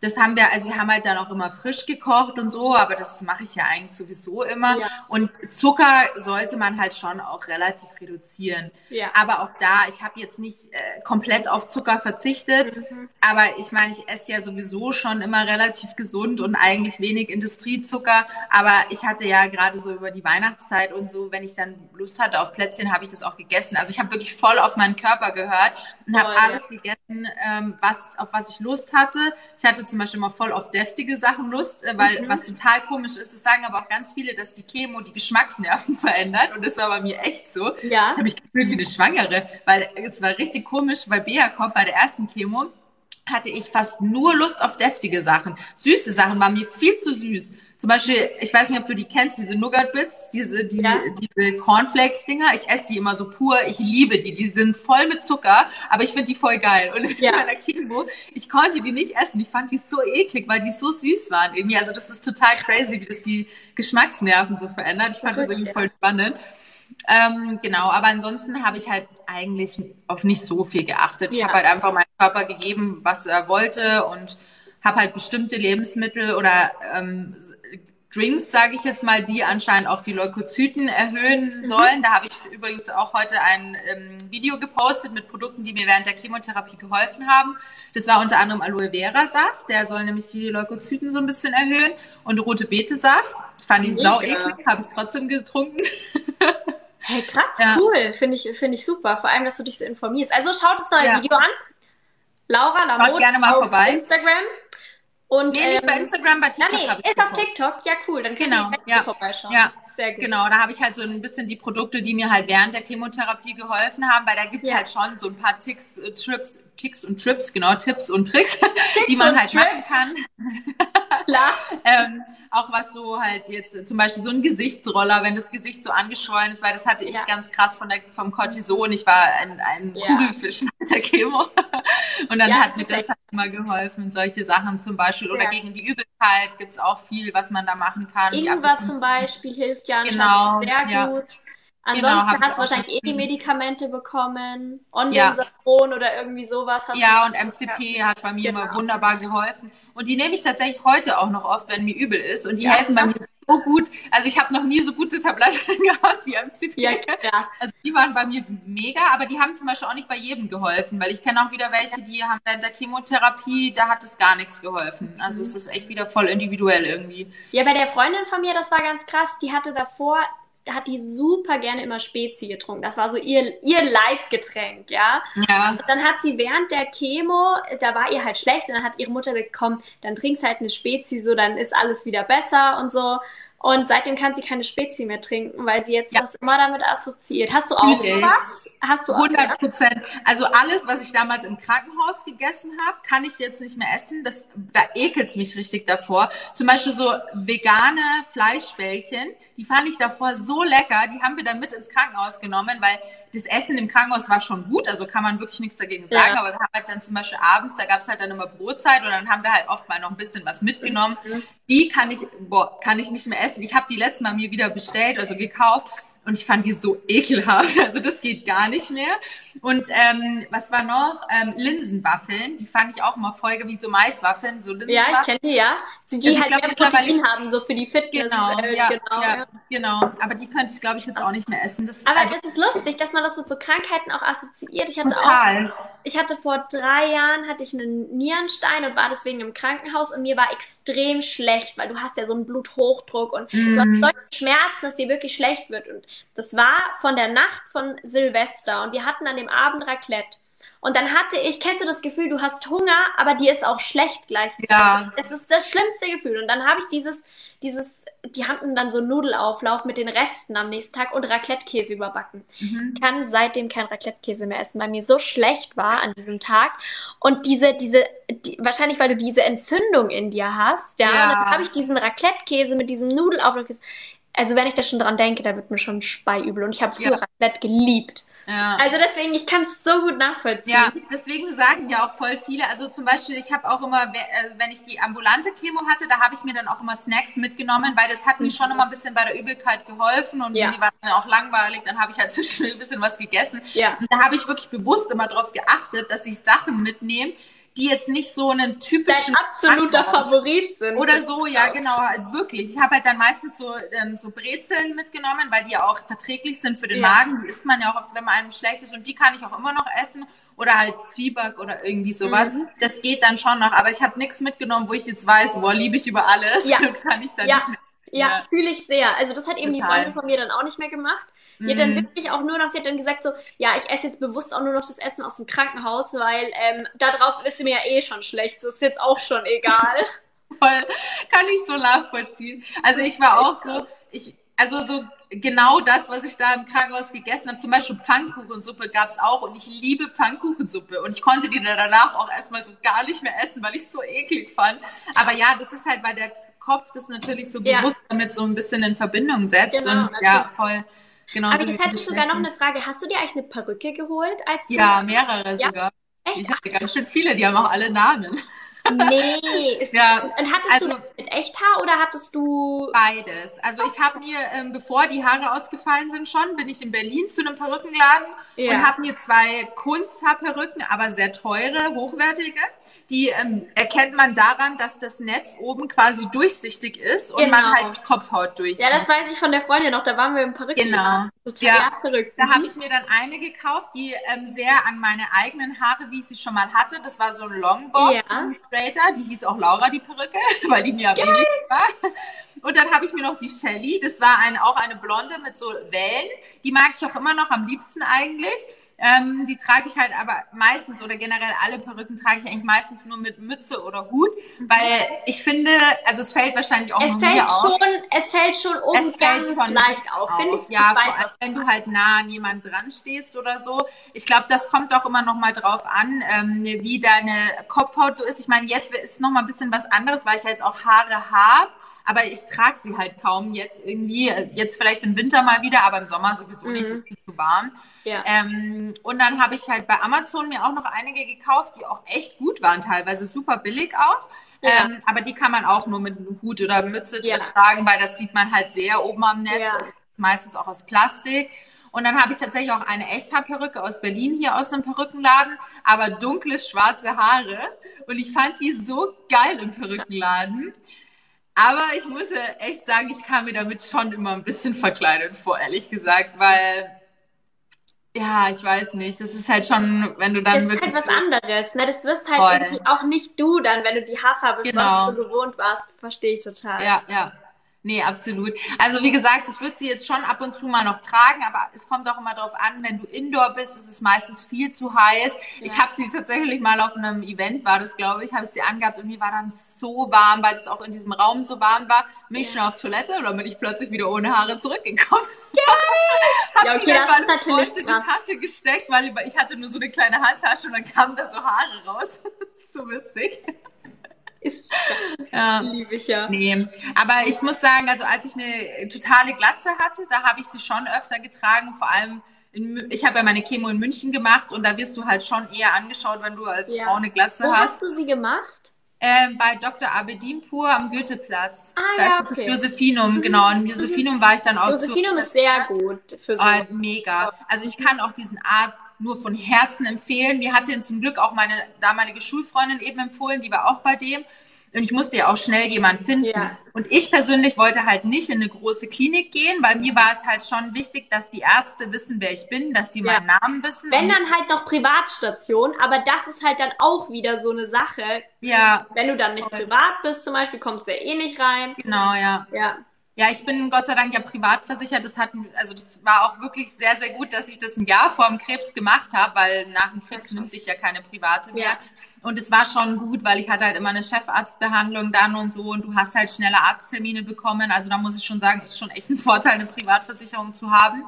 Das haben wir, also wir haben halt dann auch immer frisch gekocht und so, aber das mache ich ja eigentlich sowieso immer. Ja. Und Zucker sollte man halt schon auch relativ reduzieren. Ja. Aber auch da, ich habe jetzt nicht äh, komplett auf Zucker verzichtet, Mhm. aber ich meine, ich esse ja sowieso schon immer relativ gesund und eigentlich wenig Industriezucker. Aber ich hatte ja gerade so über die Weihnachtszeit und so, wenn ich dann Lust hatte auf Plätzchen, habe ich das auch gegessen. Also ich habe wirklich voll auf meinen Körper gehört und habe alles gegessen, ähm, was, auf was ich Lust hatte. Ich hatte zum Beispiel immer voll auf deftige Sachen Lust, äh, weil Mhm. was total komisch ist, das sagen aber auch ganz viele, dass die Chemo die Geschmacksnerven verändert und das war bei mir echt so. Ja. habe ich gefühlt wie eine Schwangere, weil es war richtig komisch, weil Bea kommt bei der ersten Chemo hatte ich fast nur Lust auf deftige Sachen. Süße Sachen waren mir viel zu süß. Zum Beispiel, ich weiß nicht, ob du die kennst, diese Nougat Bits, diese, die, Ja. diese Cornflakes-Dinger. Ich esse die immer so pur. Ich liebe die. Die sind voll mit Zucker, aber ich finde die voll geil. Und Ja. bei der Chemo, ich konnte die nicht essen. Ich fand die so eklig, weil die so süß waren irgendwie. Also das ist total crazy, wie das die Geschmacksnerven so verändert. Ich fand das irgendwie voll spannend. Ähm, genau, aber ansonsten habe ich halt eigentlich auf nicht so viel geachtet. Ich Ja. habe halt einfach meinem Körper gegeben, was er wollte und habe halt bestimmte Lebensmittel oder ähm, Drinks, sage ich jetzt mal, die anscheinend auch die Leukozyten erhöhen Mhm. sollen. Da habe ich übrigens auch heute ein ähm, Video gepostet mit Produkten, die mir während der Chemotherapie geholfen haben. Das war unter anderem Aloe Vera Saft, der soll nämlich die Leukozyten so ein bisschen erhöhen und rote Beete Saft. Fand ich Mega. sau eklig, habe ich trotzdem getrunken. Hey, krass, Ja. cool. Finde ich, finde ich super. Vor allem, dass du dich so informierst. Also schaut das neue Ja. Video an. Laura Lamotte gerne mal auf vorbei. Instagram. Und, nee, nicht bei ähm, Instagram, bei Ja, TikTok. nee, hab ich ist auf. TikTok. Ja, cool. Dann Genau, wir ja. vorbeischauen. Ja, Sehr gut. Genau, da habe ich halt so ein bisschen die Produkte, die mir halt während der Chemotherapie geholfen haben, weil da gibt's Ja. halt schon so ein paar Ticks, äh, Trips, Ticks und Trips, genau, Tipps und Tricks, die und man halt machen Trips. kann. Klar. Ähm, auch was so halt jetzt zum Beispiel so ein Gesichtsroller, wenn das Gesicht so angeschwollen ist, weil das hatte ich Ja. ganz krass von der, vom Cortison. Ich war ein, ein Ja. Kugelfisch mit der Chemo. Und dann Ja, hat mir das halt immer geholfen, solche Sachen zum Beispiel. Oder Ja. gegen die Übelkeit gibt's auch viel, was man da machen kann. Ingwer zum Beispiel hilft ja Genau, sehr ja. gut. Genau, Ansonsten ich hast du wahrscheinlich eh die. Medikamente bekommen. Ondansetron oder irgendwie sowas hast Ja, und MCP hat bei mir Genau. immer wunderbar geholfen. Und die nehme ich tatsächlich heute auch noch oft, wenn mir übel ist. Und die Ja, helfen bei mir so gut. Also ich habe noch nie so gute Tabletten gehabt wie MCP. Ja, krass. Also die waren bei mir mega, aber die haben zum Beispiel auch nicht bei jedem geholfen, weil ich kenne auch wieder welche, die haben während der Chemotherapie, da hat es gar nichts geholfen. Also es ist echt wieder voll individuell irgendwie. Ja, bei der Freundin von mir, das war ganz krass. Die hatte davor, da hat die super gerne immer Spezi getrunken. Das war so ihr, ihr Leibgetränk, ja. Ja, Und dann hat sie während der Chemo, da war ihr halt schlecht und dann hat ihre Mutter gesagt, komm, dann trinkst halt eine Spezi, so dann ist alles wieder besser und so. Und seitdem kann sie keine Spezi mehr trinken, weil sie jetzt Ja. das immer damit assoziiert. Hast du auch Fühl ich. sowas? Hast du auch 100 Prozent. Also alles, was ich damals im Krankenhaus gegessen habe, kann ich jetzt nicht mehr essen. Das, da ekelt's mich richtig davor. Zum Beispiel so vegane Fleischbällchen, die fand ich davor so lecker. Die haben wir dann mit ins Krankenhaus genommen, weil das Essen im Krankenhaus war schon gut. Also kann man wirklich nichts dagegen sagen. Ja. Aber wir haben halt dann zum Beispiel abends, da gab's halt dann immer Brotzeit und dann haben wir halt oft mal noch ein bisschen was mitgenommen. Mhm. Die kann ich, boah, kann ich nicht mehr essen. Ich habe die letztes Mal mir wieder bestellt, also gekauft. Und ich fand die so ekelhaft. Also das geht gar nicht mehr. Und ähm, was war noch? Ähm, Linsenwaffeln. Die fand ich auch immer voll wie so Maiswaffeln, so Ja, ich kenne die, ja. Die, Also ich halt glaub, mehr Protein haben, so für die Fitness. Genau, äh, ja, genau, ja, ja. genau. Aber die könnte ich, glaube ich, jetzt auch nicht mehr essen. Das, Aber also, es ist lustig, dass man das mit so Krankheiten auch assoziiert. Ich hatte auch total. Ich hatte vor drei Jahren hatte ich einen Nierenstein und war deswegen im Krankenhaus und mir war extrem schlecht, weil du hast ja so einen Bluthochdruck und du hast Mhm. solche Schmerzen, dass dir wirklich schlecht wird. Und das war von der Nacht von Silvester und wir hatten an dem Abend Raclette. Und dann hatte ich, kennst du das Gefühl, du hast Hunger, aber dir ist auch schlecht gleichzeitig. Ja. Es ist das schlimmste Gefühl. Und dann habe ich dieses, dieses, die hatten dann so Nudelauflauf mit den Resten am nächsten Tag und Raclette-Käse überbacken Mhm. kann seitdem kein Raclette-Käse mehr essen, weil mir so schlecht war an diesem Tag. Und diese, diese, die, wahrscheinlich weil du diese Entzündung in dir hast, ja. Ja. Und dann habe ich diesen Raclette-Käse mit diesem Nudelauflauf. Also wenn ich da schon dran denke, da wird mir schon speiübel. Und ich habe früher Ja. Raclette geliebt. Ja. Also deswegen, ich kann es so gut nachvollziehen. Ja, deswegen sagen ja auch voll viele, also zum Beispiel, ich habe auch immer, äh, wenn ich die ambulante Chemo hatte, da habe ich mir dann auch immer Snacks mitgenommen, weil das hat mir schon immer ein bisschen bei der Übelkeit geholfen und Ja. wenn die waren dann auch langweilig, dann habe ich halt zwischendurch ein bisschen was gegessen. Ja. Und da habe ich wirklich bewusst immer darauf geachtet, dass ich Sachen mitnehme, die jetzt nicht so einen typischen Dein absoluter haben. Favorit sind. Oder so, ja, genau, halt wirklich. Ich habe halt dann meistens so, ähm, so Brezeln mitgenommen, weil die ja auch verträglich sind für den Ja. Magen. Die isst man ja auch oft, wenn man einem schlecht ist. Und die kann ich auch immer noch essen. Oder halt Zwieback oder irgendwie sowas. Mhm. Das geht dann schon noch. Aber ich habe nichts mitgenommen, wo ich jetzt weiß, boah, liebe ich über alles. Ja. Kann ich dann Ja. nicht mehr. Ja, Ja. fühle ich sehr. Also das hat eben die Total. Freundin von mir dann auch nicht mehr gemacht. Die hat dann Mhm. wirklich auch nur noch, sie hat dann gesagt so, ja, ich esse jetzt bewusst auch nur noch das Essen aus dem Krankenhaus, weil ähm, da drauf ist mir ja eh schon schlecht. So ist jetzt auch schon egal. Voll, kann ich so nachvollziehen. Also ich war auch so, ich, also so genau das, was ich da im Krankenhaus gegessen habe, zum Beispiel Pfannkuchensuppe gab's auch und ich liebe Pfannkuchensuppe und ich konnte die dann danach auch erstmal so gar nicht mehr essen, weil ich es so eklig fand. Aber ja, das ist halt, weil der Kopf das natürlich so Ja. bewusst damit so ein bisschen in Verbindung setzt Genau, und ja, natürlich. voll. Genau Aber jetzt hätte ich sogar noch eine Frage. Hast du dir eigentlich eine Perücke geholt? Als du- Ja, mehrere Ja? sogar. Echt? Ich hatte ganz schön viele, die haben auch alle Namen. Nee. Ist, Ja, Und hattest also- du mit Echthaar oder hattest du... Beides. Also ich habe mir, ähm, bevor die Haare ausgefallen sind schon, bin ich in Berlin zu einem Perückenladen Ja. und habe mir zwei Kunsthaarperücken, aber sehr teure, hochwertige. Die ähm, erkennt man daran, dass das Netz oben quasi durchsichtig ist und man Genau. halt die Kopfhaut durchsieht. Ja, das weiß ich von der Freundin noch. Da waren wir im Perücken. Genau. Total Ja, verrückt. Da habe ich mir dann eine gekauft, die ähm, sehr an meine eigenen Haare, wie ich sie schon mal hatte. Das war so ein Longbob, Ja. so ein Straighter. Die hieß auch Laura, die Perücke, weil die mir ähnlichsten war. Und dann habe ich mir noch die Shelly. Das war ein, auch eine Blonde mit so Wellen. Die mag ich auch immer noch am liebsten eigentlich. Ähm, die trage ich halt aber meistens oder generell alle Perücken trage ich eigentlich meistens nur mit Mütze oder Hut, weil ich finde, also es fällt wahrscheinlich auch es fällt mir auf. schon, Es fällt schon oben Es fällt ganz schon leicht auf, finde ich. Ja, ich weiß, vor allem, wenn du halt nah an jemand dran stehst oder so. Ich glaube, das kommt auch immer noch mal drauf an, ähm, wie deine Kopfhaut so ist. Ich meine, jetzt ist noch mal ein bisschen was anderes, weil ich ja jetzt auch Haare habe. Aber ich trage sie halt kaum jetzt irgendwie. Jetzt vielleicht im Winter mal wieder, aber im Sommer sowieso nicht so Mhm. viel zu warm. Ja. Ähm, und dann habe ich halt bei Amazon mir auch noch einige gekauft, die auch echt gut waren, teilweise super billig auch. Ja. Ähm, aber die kann man auch nur mit Hut oder Mütze Ja. tragen, weil das sieht man halt sehr oben am Netz. Ja. Also meistens auch aus Plastik. Und dann habe ich tatsächlich auch eine Echthaarperücke aus Berlin hier aus einem Perückenladen, aber dunkle schwarze Haare. Und ich fand die so geil im Perückenladen. Aber ich muss echt sagen, ich kam mir damit schon immer ein bisschen verkleidet vor, ehrlich gesagt, weil, ja, ich weiß nicht, das ist halt schon, wenn du Das dann ist wirklich. halt was anderes, ne? Das wirst halt auch nicht du dann, wenn du die Haarfarbe Genau. sonst so gewohnt warst. Verstehe ich total. Ja, ja. Nee, absolut. Also wie gesagt, ich würde sie jetzt schon ab und zu mal noch tragen, aber es kommt auch immer darauf an, wenn du Indoor bist, ist es meistens viel zu heiß. Ich habe sie tatsächlich mal auf einem Event, war das glaube ich, habe ich sie angehabt und mir war dann so warm, weil es auch in diesem Raum so warm war. Bin ich schon auf Toilette und dann bin ich plötzlich wieder ohne Haare zurückgekommen. Hab Ja, die okay, dann das mal ist natürlich in die Tasche gesteckt, weil ich hatte nur so eine kleine Handtasche und dann kamen da so Haare raus. so witzig. Ist Ja. liebe ich ja. Nee, aber ich muss sagen, also als ich eine totale Glatze hatte, da habe ich sie schon öfter getragen. Vor allem, in, ich habe ja meine Chemo in München gemacht und da wirst du halt schon eher angeschaut, wenn du als Ja. Frau eine Glatze Wo hast. hast du sie gemacht? Ähm, bei Dr. Abedinpur am Goetheplatz. Ah, da ja, ist das okay. Josephinum, genau. Im Josephinum war ich dann auch Josephinum ist sehr gut für so. Oh, mega. Also ich kann auch diesen Arzt nur von Herzen empfehlen. Mir hat den zum Glück auch meine damalige Schulfreundin eben empfohlen, die war auch bei dem. Und ich musste ja auch schnell jemanden finden. Ja. Und ich persönlich wollte halt nicht in eine große Klinik gehen, weil mir war es halt schon wichtig, dass die Ärzte wissen, wer ich bin, dass die Ja. meinen Namen wissen. Wenn dann halt noch Privatstation, aber das ist halt dann auch wieder so eine Sache. ja, Wenn du dann nicht privat bist zum Beispiel, kommst du ja eh nicht rein. genau, ja. Ja. Ja, ich bin Gott sei Dank ja privat versichert. Das hat, also das war auch wirklich sehr, sehr gut, dass ich das ein Jahr vor dem Krebs gemacht habe, weil nach dem Krebs nimmt sich ja keine private mehr. Ja. Und es war schon gut, weil ich hatte halt immer eine Chefarztbehandlung dann und so und du hast halt schnelle Arzttermine bekommen. Also da muss ich schon sagen, ist schon echt ein Vorteil, eine Privatversicherung zu haben.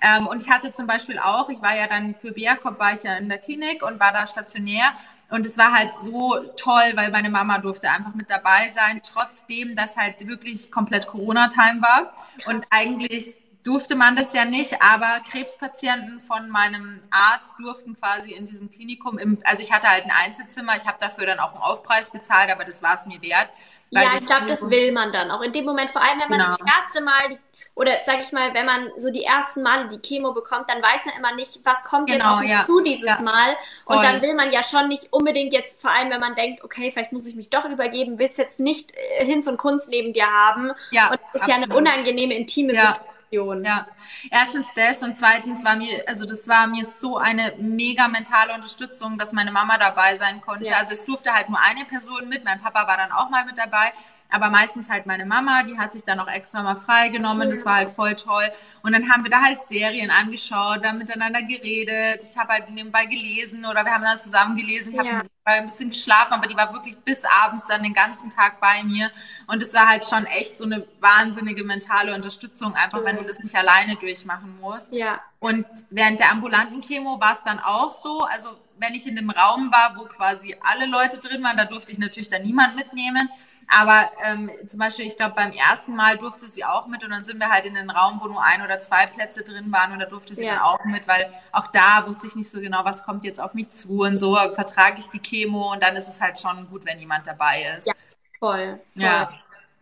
Ähm, und ich hatte zum Beispiel auch, ich war ja dann für Biakop, war ich ja in der Klinik und war da stationär. Und es war halt so toll, weil meine Mama durfte einfach mit dabei sein, trotzdem, dass halt wirklich komplett Corona-Time war. Und eigentlich durfte man das ja nicht, aber Krebspatienten von meinem Arzt durften quasi in diesem Klinikum, im, also ich hatte halt ein Einzelzimmer, ich habe dafür dann auch einen Aufpreis bezahlt, aber das war es mir wert. Ja, ich glaube, das will man dann auch. In dem Moment, vor allem wenn man Genau. das erste Mal, die, oder sag ich mal, wenn man so die ersten Male die Chemo bekommt, dann weiß man immer nicht, was kommt Genau, auf mich ja. zu dieses Ja. Mal. Und Voll. dann will man ja schon nicht unbedingt jetzt, vor allem wenn man denkt, okay, vielleicht muss ich mich doch übergeben, willst jetzt nicht äh, Hinz und Kunst neben dir haben. Ja, und das ist ja eine absolut. unangenehme, intime Ja. Situation. Ja, erstens das und zweitens war mir, also das war mir so eine mega mentale Unterstützung, dass meine Mama dabei sein konnte. Ja. Also es durfte halt nur eine Person mit, mein Papa war dann auch mal mit dabei, aber meistens halt meine Mama, die hat sich dann auch extra mal freigenommen, das war halt voll toll. Und dann haben wir da halt Serien angeschaut, wir haben miteinander geredet, ich habe halt nebenbei gelesen oder wir haben dann zusammen gelesen, ich habe Ja. ein bisschen geschlafen, aber die war wirklich bis abends dann den ganzen Tag bei mir und es war halt schon echt so eine wahnsinnige mentale Unterstützung, einfach wenn du das nicht alleine durchmachen musst. Ja. Und während der ambulanten Chemo war es dann auch so, also wenn ich in dem Raum war, wo quasi alle Leute drin waren, da durfte ich natürlich dann niemand mitnehmen. Aber ähm, zum Beispiel, ich glaube, beim ersten Mal durfte sie auch mit und dann sind wir halt in den Raum, wo nur ein oder zwei Plätze drin waren und da durfte sie Ja. dann auch mit, weil auch da wusste ich nicht so genau, was kommt jetzt auf mich zu und so, vertrage ich die Chemo und dann ist es halt schon gut, wenn jemand dabei ist. Ja. Voll. voll. Ja.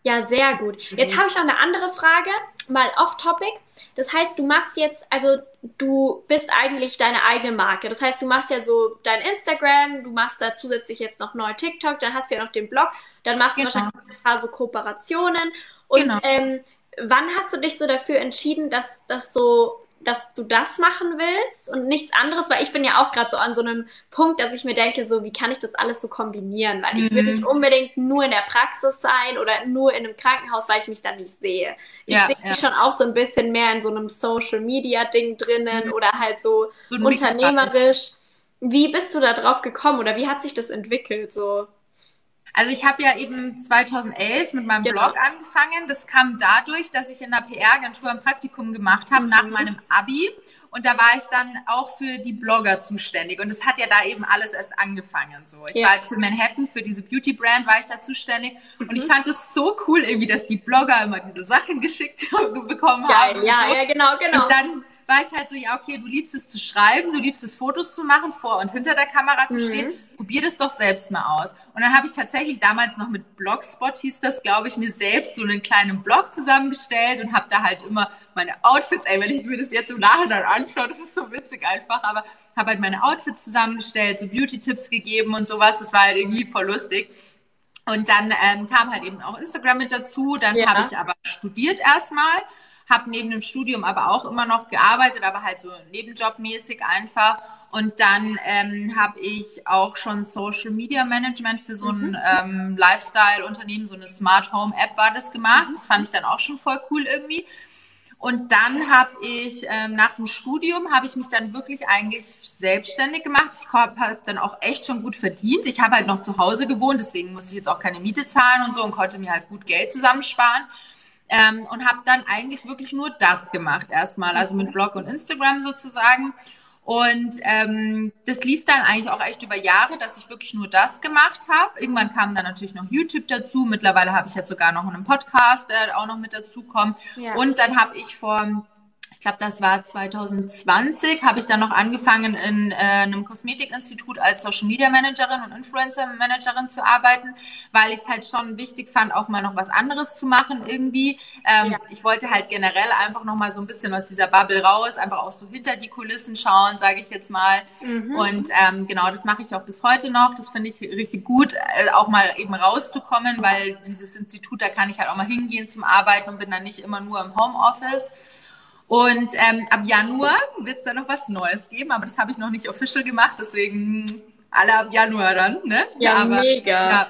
Ja, sehr gut. Jetzt habe ich noch eine andere Frage, mal off-topic. Das heißt, du machst jetzt, also du bist eigentlich deine eigene Marke. Das heißt, du machst ja so dein Instagram, du machst da zusätzlich jetzt noch neu TikTok, dann hast du ja noch den Blog, dann machst du Genau. wahrscheinlich ein paar so Kooperationen. Und Genau. ähm, wann hast du dich so dafür entschieden, dass das so dass du das machen willst und nichts anderes, weil ich bin ja auch gerade so an so einem Punkt, dass ich mir denke, so wie kann ich das alles so kombinieren, weil ich will nicht mhm. unbedingt nur in der Praxis sein oder nur in einem Krankenhaus, weil ich mich da nicht sehe. Ich ja, sehe mich schon auch so ein bisschen mehr in so einem Social Media Ding drinnen mhm. oder halt so, so unternehmerisch. Wie bist du da drauf gekommen oder wie hat sich das entwickelt so? Also ich habe ja eben 2011 mit meinem genau. Blog angefangen. Das kam dadurch, dass ich in der PR-Agentur ein Praktikum gemacht habe mhm. nach meinem Abi. Und da war ich dann auch für die Blogger zuständig. Und das hat ja da eben alles erst angefangen. So, ich ja. war halt für Manhattan, für diese Beauty-Brand war ich da zuständig. Mhm. Und ich fand es so cool irgendwie, dass die Blogger immer diese Sachen geschickt bekommen haben. Ja, so. ja, genau, genau. Und dann war ich halt so, ja, okay, du liebst es zu schreiben, du liebst es Fotos zu machen, vor und hinter der Kamera zu mhm. stehen. Probier das doch selbst mal aus. Und dann habe ich tatsächlich damals noch mit Blogspot hieß das, glaube ich, mir selbst so einen kleinen Blog zusammengestellt und habe da halt immer meine Outfits, ey, wenn ich mir das jetzt im Nachhinein anschaue, das ist so witzig einfach, aber habe halt meine Outfits zusammengestellt, so Beauty-Tipps gegeben und sowas. Das war halt irgendwie voll lustig. Und dann ähm, kam halt eben auch Instagram mit dazu. Dann ja. habe ich aber studiert erstmal habe neben dem Studium aber auch immer noch gearbeitet, aber halt so nebenjobmäßig einfach. Und dann ähm, habe ich auch schon Social Media Management für so ein mhm. ähm, Lifestyle-Unternehmen, so eine Smart Home App war das gemacht. Das fand ich dann auch schon voll cool irgendwie. Und dann habe ich ähm, nach dem Studium habe ich mich dann wirklich eigentlich selbstständig gemacht. Ich habe hab dann auch echt schon gut verdient. Ich habe halt noch zu Hause gewohnt, deswegen musste ich jetzt auch keine Miete zahlen und so und konnte mir halt gut Geld zusammensparen ähm, und habe dann eigentlich wirklich nur das gemacht erstmal, also mit Blog und Instagram sozusagen. Und ähm, das lief dann eigentlich auch echt über Jahre, dass ich wirklich nur das gemacht habe. Irgendwann kam dann natürlich noch YouTube dazu. Mittlerweile habe ich jetzt sogar noch einen Podcast, der auch noch mit dazu kommt. Ja. Und dann habe ich vor ich glaube, das war 2020, habe ich dann noch angefangen, in äh, einem Kosmetikinstitut als Social Media Managerin und Influencer Managerin zu arbeiten, weil ich es halt schon wichtig fand, auch mal noch was anderes zu machen irgendwie. Ähm, ja. Ich wollte halt generell einfach noch mal so ein bisschen aus dieser Bubble raus, einfach auch so hinter die Kulissen schauen, sage ich jetzt mal. Mhm. Und ähm, genau, das mache ich auch bis heute noch. Das finde ich richtig gut, äh, auch mal eben rauszukommen, weil dieses Institut, da kann ich halt auch mal hingehen zum Arbeiten und bin dann nicht immer nur im Homeoffice. Und ähm, ab Januar wird es dann noch was Neues geben, aber das habe ich noch nicht official gemacht, deswegen alle ab Januar dann, ne? Ja, aber, mega. Ja.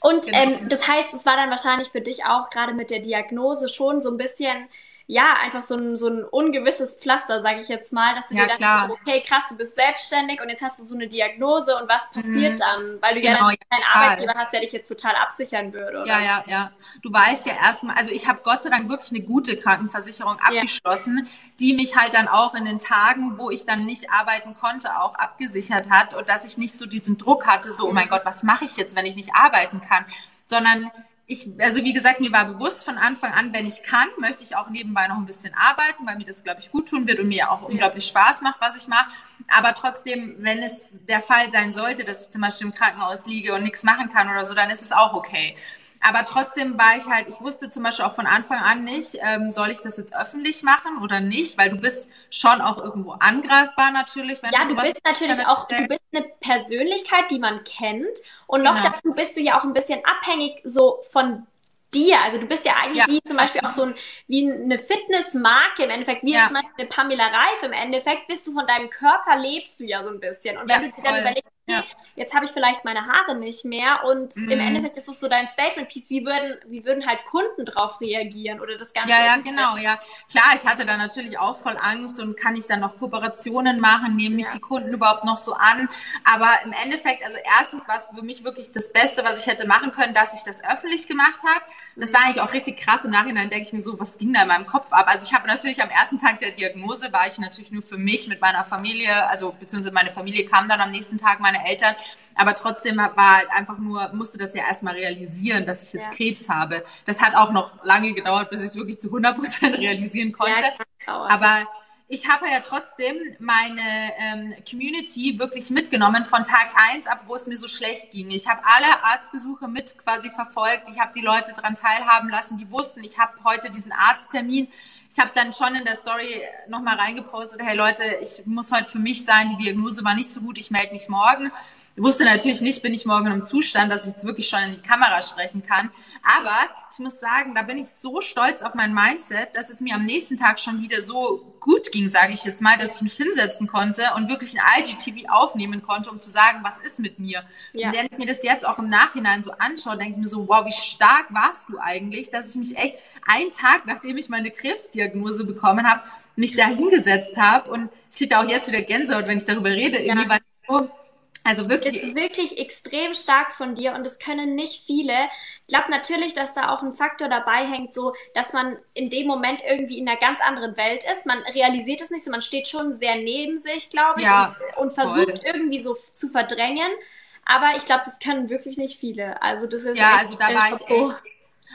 Und genau. ähm, das heißt, es war dann wahrscheinlich für dich auch gerade mit der Diagnose schon so ein bisschen ja, einfach so ein, so ein ungewisses Pflaster, sage ich jetzt mal, dass du ja, dir dann okay, krass, du bist selbstständig und jetzt hast du so eine Diagnose und was passiert mhm. dann? Weil du genau, ja keinen Arbeitgeber hast, der dich jetzt total absichern würde, oder? Ja, ja, ja. Du weißt ja erstmal, also ich habe Gott sei Dank wirklich eine gute Krankenversicherung abgeschlossen, ja. die mich halt dann auch in den Tagen, wo ich dann nicht arbeiten konnte, auch abgesichert hat und dass ich nicht so diesen Druck hatte, so, oh mein Gott, was mache ich jetzt, wenn ich nicht arbeiten kann? Sondern ich, also wie gesagt, mir war bewusst von Anfang an, wenn ich kann, möchte ich auch nebenbei noch ein bisschen arbeiten, weil mir das, glaube ich, gut tun wird und mir auch unglaublich Spaß macht, was ich mache. Aber trotzdem, wenn es der Fall sein sollte, dass ich zum Beispiel im Krankenhaus liege und nichts machen kann oder so, dann ist es auch okay. Aber trotzdem war ich halt, ich wusste zum Beispiel auch von Anfang an nicht, ähm, soll ich das jetzt öffentlich machen oder nicht, weil du bist schon auch irgendwo angreifbar natürlich. Wenn ja, du, du bist natürlich auch, du bist eine Persönlichkeit, die man kennt und noch genau. dazu bist du ja auch ein bisschen abhängig so von dir. Also du bist ja eigentlich ja. wie zum Beispiel auch so ein, wie eine Fitnessmarke im Endeffekt, wie ja. zum Beispiel eine Pamela Reif im Endeffekt, bist du von deinem Körper lebst du ja so ein bisschen. Und wenn ja, du dir dann überlegst, ja. jetzt habe ich vielleicht meine Haare nicht mehr und mhm. im Endeffekt ist es so dein Statement-Piece, wie würden, wie würden halt Kunden drauf reagieren oder das Ganze. Ja, ja, genau, ja. Klar, ich hatte da natürlich auch voll Angst und kann ich dann noch Kooperationen machen, nehmen mich ja. die Kunden überhaupt noch so an. Aber im Endeffekt, also erstens war es für mich wirklich das Beste, was ich hätte machen können, dass ich das öffentlich gemacht habe. Das war eigentlich auch richtig krass. Im Nachhinein denke ich mir so, was ging da in meinem Kopf ab? Also ich habe natürlich am ersten Tag der Diagnose war ich natürlich nur für mich mit meiner Familie, also beziehungsweise meine Familie kam dann am nächsten Tag, meine Eltern. Aber trotzdem war halt einfach nur, musste das ja erstmal realisieren, dass ich jetzt ja. Krebs habe. Das hat auch noch lange gedauert, bis ich es wirklich zu 100 Prozent realisieren konnte. Ja, Aber ich habe ja trotzdem meine ähm, Community wirklich mitgenommen von Tag eins ab, wo es mir so schlecht ging. Ich habe alle Arztbesuche mit quasi verfolgt. Ich habe die Leute daran teilhaben lassen, die wussten, ich habe heute diesen Arzttermin. Ich habe dann schon in der Story nochmal reingepostet, hey Leute, ich muss heute für mich sein, die Diagnose war nicht so gut, ich melde mich morgen. Ich wusste natürlich nicht, bin ich morgen im Zustand, dass ich jetzt wirklich schon in die Kamera sprechen kann. Aber ich muss sagen, da bin ich so stolz auf mein Mindset, dass es mir am nächsten Tag schon wieder so gut ging, sage ich jetzt mal, dass ich mich hinsetzen konnte und wirklich ein IGTV aufnehmen konnte, um zu sagen, was ist mit mir. Ja. Und wenn ich mir das jetzt auch im Nachhinein so anschaue, denke ich mir so, wow, wie stark warst du eigentlich, dass ich mich echt einen Tag, nachdem ich meine Krebsdiagnose bekommen habe, mich da hingesetzt habe. Und ich kriege da auch jetzt wieder Gänsehaut, wenn ich darüber rede, irgendwie, ja. weil so also wirklich. Das ist wirklich extrem stark von dir und das können nicht viele. Ich glaube natürlich, dass da auch ein Faktor dabei hängt, so, dass man in dem Moment irgendwie in einer ganz anderen Welt ist. Man realisiert es nicht so, man steht schon sehr neben sich, glaube ich, ja, und, und versucht voll. irgendwie so zu verdrängen. Aber ich glaube, das können wirklich nicht viele. Also das ist ja, also da war ich echt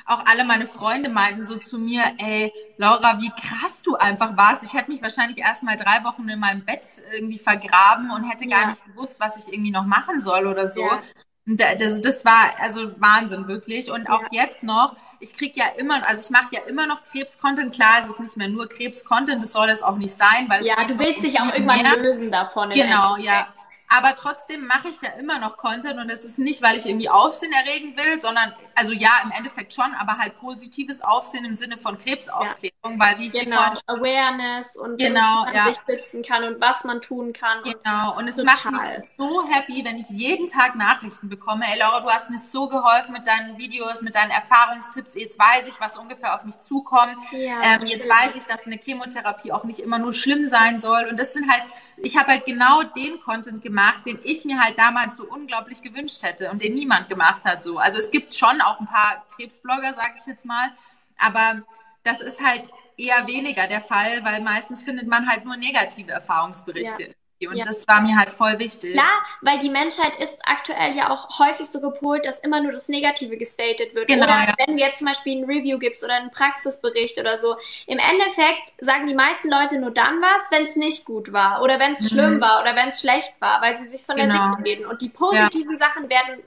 auch alle meine Freunde meinten so zu mir, ey, Laura, wie krass du einfach warst. Ich hätte mich wahrscheinlich erst mal drei Wochen in meinem Bett irgendwie vergraben und hätte gar nicht gewusst, was ich irgendwie noch machen soll oder so. Ja. Das, das war also Wahnsinn, wirklich. Und auch ja. jetzt noch, ich krieg ja immer, also ich mache ja immer noch Krebs-Content. Klar, es ist nicht mehr nur Krebs-Content, das soll es auch nicht sein, weil Ja, du willst dich auch irgendwann mehr. lösen davon. Genau, ja. Aber trotzdem mache ich ja immer noch Content und es ist nicht, weil ich irgendwie Aufsehen erregen will, sondern, also ja, im Endeffekt schon, aber halt positives Aufsehen im Sinne von Krebsaufklärung, ja. weil wie ich genau, Awareness und genau, wie man ja. sich schützen kann und was man tun kann. Genau, und es total. macht mich so happy, wenn ich jeden Tag Nachrichten bekomme. Ey Laura, du hast mir so geholfen mit deinen Videos, mit deinen Erfahrungstipps. Jetzt weiß ich, was ungefähr auf mich zukommt. Ja, ähm, jetzt weiß ich, dass eine Chemotherapie auch nicht immer nur schlimm sein soll. Und das sind halt, ich habe halt genau den Content gemacht, gemacht, den ich mir halt damals so unglaublich gewünscht hätte und den niemand gemacht hat so. Also es gibt schon auch ein paar Krebsblogger, sage ich jetzt mal, aber das ist halt eher weniger der Fall, weil meistens findet man halt nur negative Erfahrungsberichte. Ja. Und ja. das war mir halt voll wichtig. Ja, weil die Menschheit ist aktuell ja auch häufig so gepolt, dass immer nur das Negative gestated wird. Genau, oder ja. wenn du jetzt zum Beispiel ein Review gibst oder einen Praxisbericht oder so. Im Endeffekt sagen die meisten Leute nur dann was, wenn es nicht gut war oder wenn es mhm. schlimm war oder wenn es schlecht war, weil sie sich von der genau. Sicht reden. Und die positiven ja. Sachen werden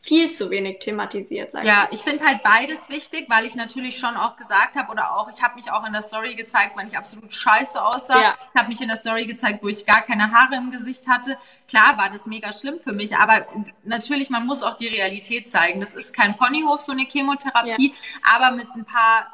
viel zu wenig thematisiert, sag Ja, ich finde halt beides wichtig, weil ich natürlich schon auch gesagt habe oder auch, ich habe mich auch in der Story gezeigt, wenn ich absolut scheiße aussah. Ja. Ich habe mich in der Story gezeigt, wo ich gar keine Haare im Gesicht hatte. Klar war das mega schlimm für mich, aber natürlich, man muss auch die Realität zeigen. Das ist kein Ponyhof, so eine Chemotherapie, ja. aber mit ein paar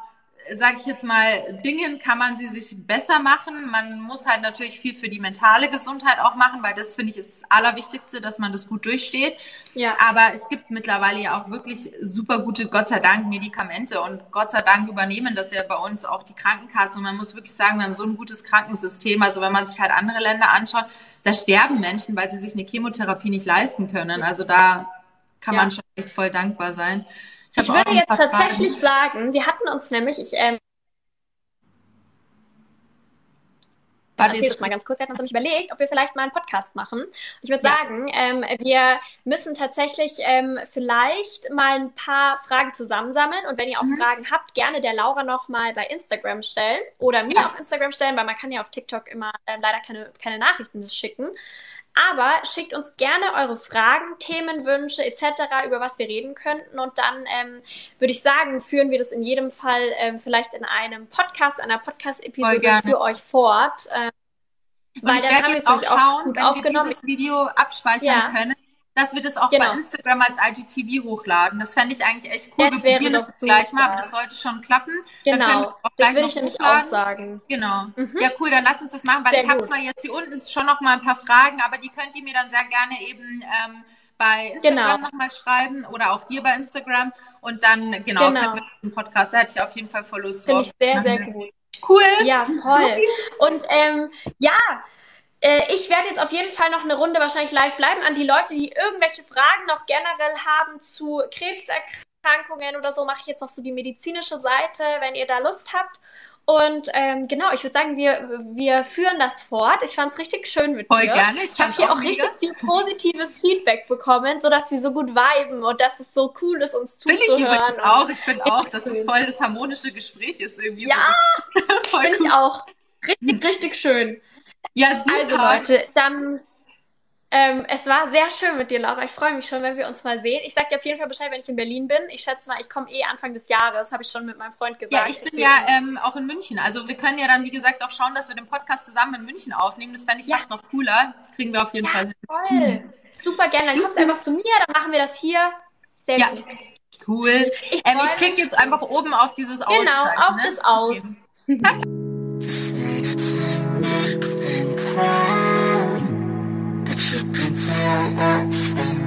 sage ich jetzt mal, Dingen kann man sie sich besser machen. Man muss halt natürlich viel für die mentale Gesundheit auch machen, weil das finde ich ist das Allerwichtigste, dass man das gut durchsteht. Ja. Aber es gibt mittlerweile ja auch wirklich super gute, Gott sei Dank, Medikamente und Gott sei Dank übernehmen das ja bei uns auch die Krankenkasse. Und man muss wirklich sagen, wir haben so ein gutes Krankensystem. Also wenn man sich halt andere Länder anschaut, da sterben Menschen, weil sie sich eine Chemotherapie nicht leisten können. Also da kann ja. man schon echt voll dankbar sein. Ich, ich würde jetzt tatsächlich Fragen. sagen, wir hatten uns nämlich, ich ähm, Warte, erzähl das mal ganz kurz. Wir hatten uns nämlich überlegt, ob wir vielleicht mal einen Podcast machen. Ich würde ja. sagen, ähm, wir müssen tatsächlich ähm, vielleicht mal ein paar Fragen zusammensammeln und wenn ihr auch mhm. Fragen habt, gerne der Laura noch mal bei Instagram stellen oder mir ja. auf Instagram stellen, weil man kann ja auf TikTok immer äh, leider keine, keine Nachrichten schicken. Aber schickt uns gerne eure Fragen, Themenwünsche etc., über was wir reden könnten. Und dann ähm, würde ich sagen, führen wir das in jedem Fall ähm, vielleicht in einem Podcast, einer Podcast-Episode für euch fort. Ähm, weil dann haben wir es auch schauen, wenn wir dieses Video abspeichern ja. können, dass wir das auch genau. bei Instagram als IGTV hochladen. Das fände ich eigentlich echt cool. Das wir probieren das gleich mal, aber das sollte schon klappen. Genau, das würde ich nämlich hochladen. auch sagen. Genau. Mhm. Ja, cool, dann lass uns das machen, weil sehr ich habe zwar jetzt hier unten schon noch mal ein paar Fragen, aber die könnt ihr mir dann sehr gerne eben ähm, bei Instagram genau. nochmal schreiben oder auch dir bei Instagram und dann, genau, genau. einen Podcast, da hätte ich auf jeden Fall voll Lust. Finde ich sehr, sehr gut. Cool. Ja, voll. Und ähm, ja, äh, ich werde jetzt auf jeden Fall noch eine Runde wahrscheinlich live bleiben an die Leute, die irgendwelche Fragen noch generell haben zu Krebserkrankungen oder so, mache ich jetzt noch so die medizinische Seite, wenn ihr da Lust habt. Und ähm, genau, ich würde sagen, wir, wir führen das fort. Ich fand es richtig schön mit Voll dir. gerne. Ich, ich habe hier auch, richtig viel positives Feedback bekommen, sodass wir so gut viben und dass es so cool ist, uns zuzuhören. Finde ich übrigens auch. Ich finde auch, dass es voll das harmonische Gespräch ist. Irgendwie ja, so. finde ich auch. Richtig, richtig schön. Ja, super. Also Leute, dann ähm, es war sehr schön mit dir, Laura. Ich freue mich schon, wenn wir uns mal sehen. Ich sag dir auf jeden Fall Bescheid, wenn ich in Berlin bin. Ich schätze mal, ich komme eh Anfang des Jahres, habe ich schon mit meinem Freund gesagt. Ja, ich bin Deswegen. ja ähm, auch in München. Also wir können ja dann, wie gesagt, auch schauen, dass wir den Podcast zusammen in München aufnehmen. Das fände ich ja. fast noch cooler. Das kriegen wir auf jeden ja, Fall hin. Toll. Super gerne. Dann kommst du einfach zu mir, dann machen wir das hier. Sehr Ja. gut. Cool. Ich, Ähm, ich klicke jetzt einfach oben auf dieses Aus. Genau, auf ne? das Aus. Just But you can tell us spent.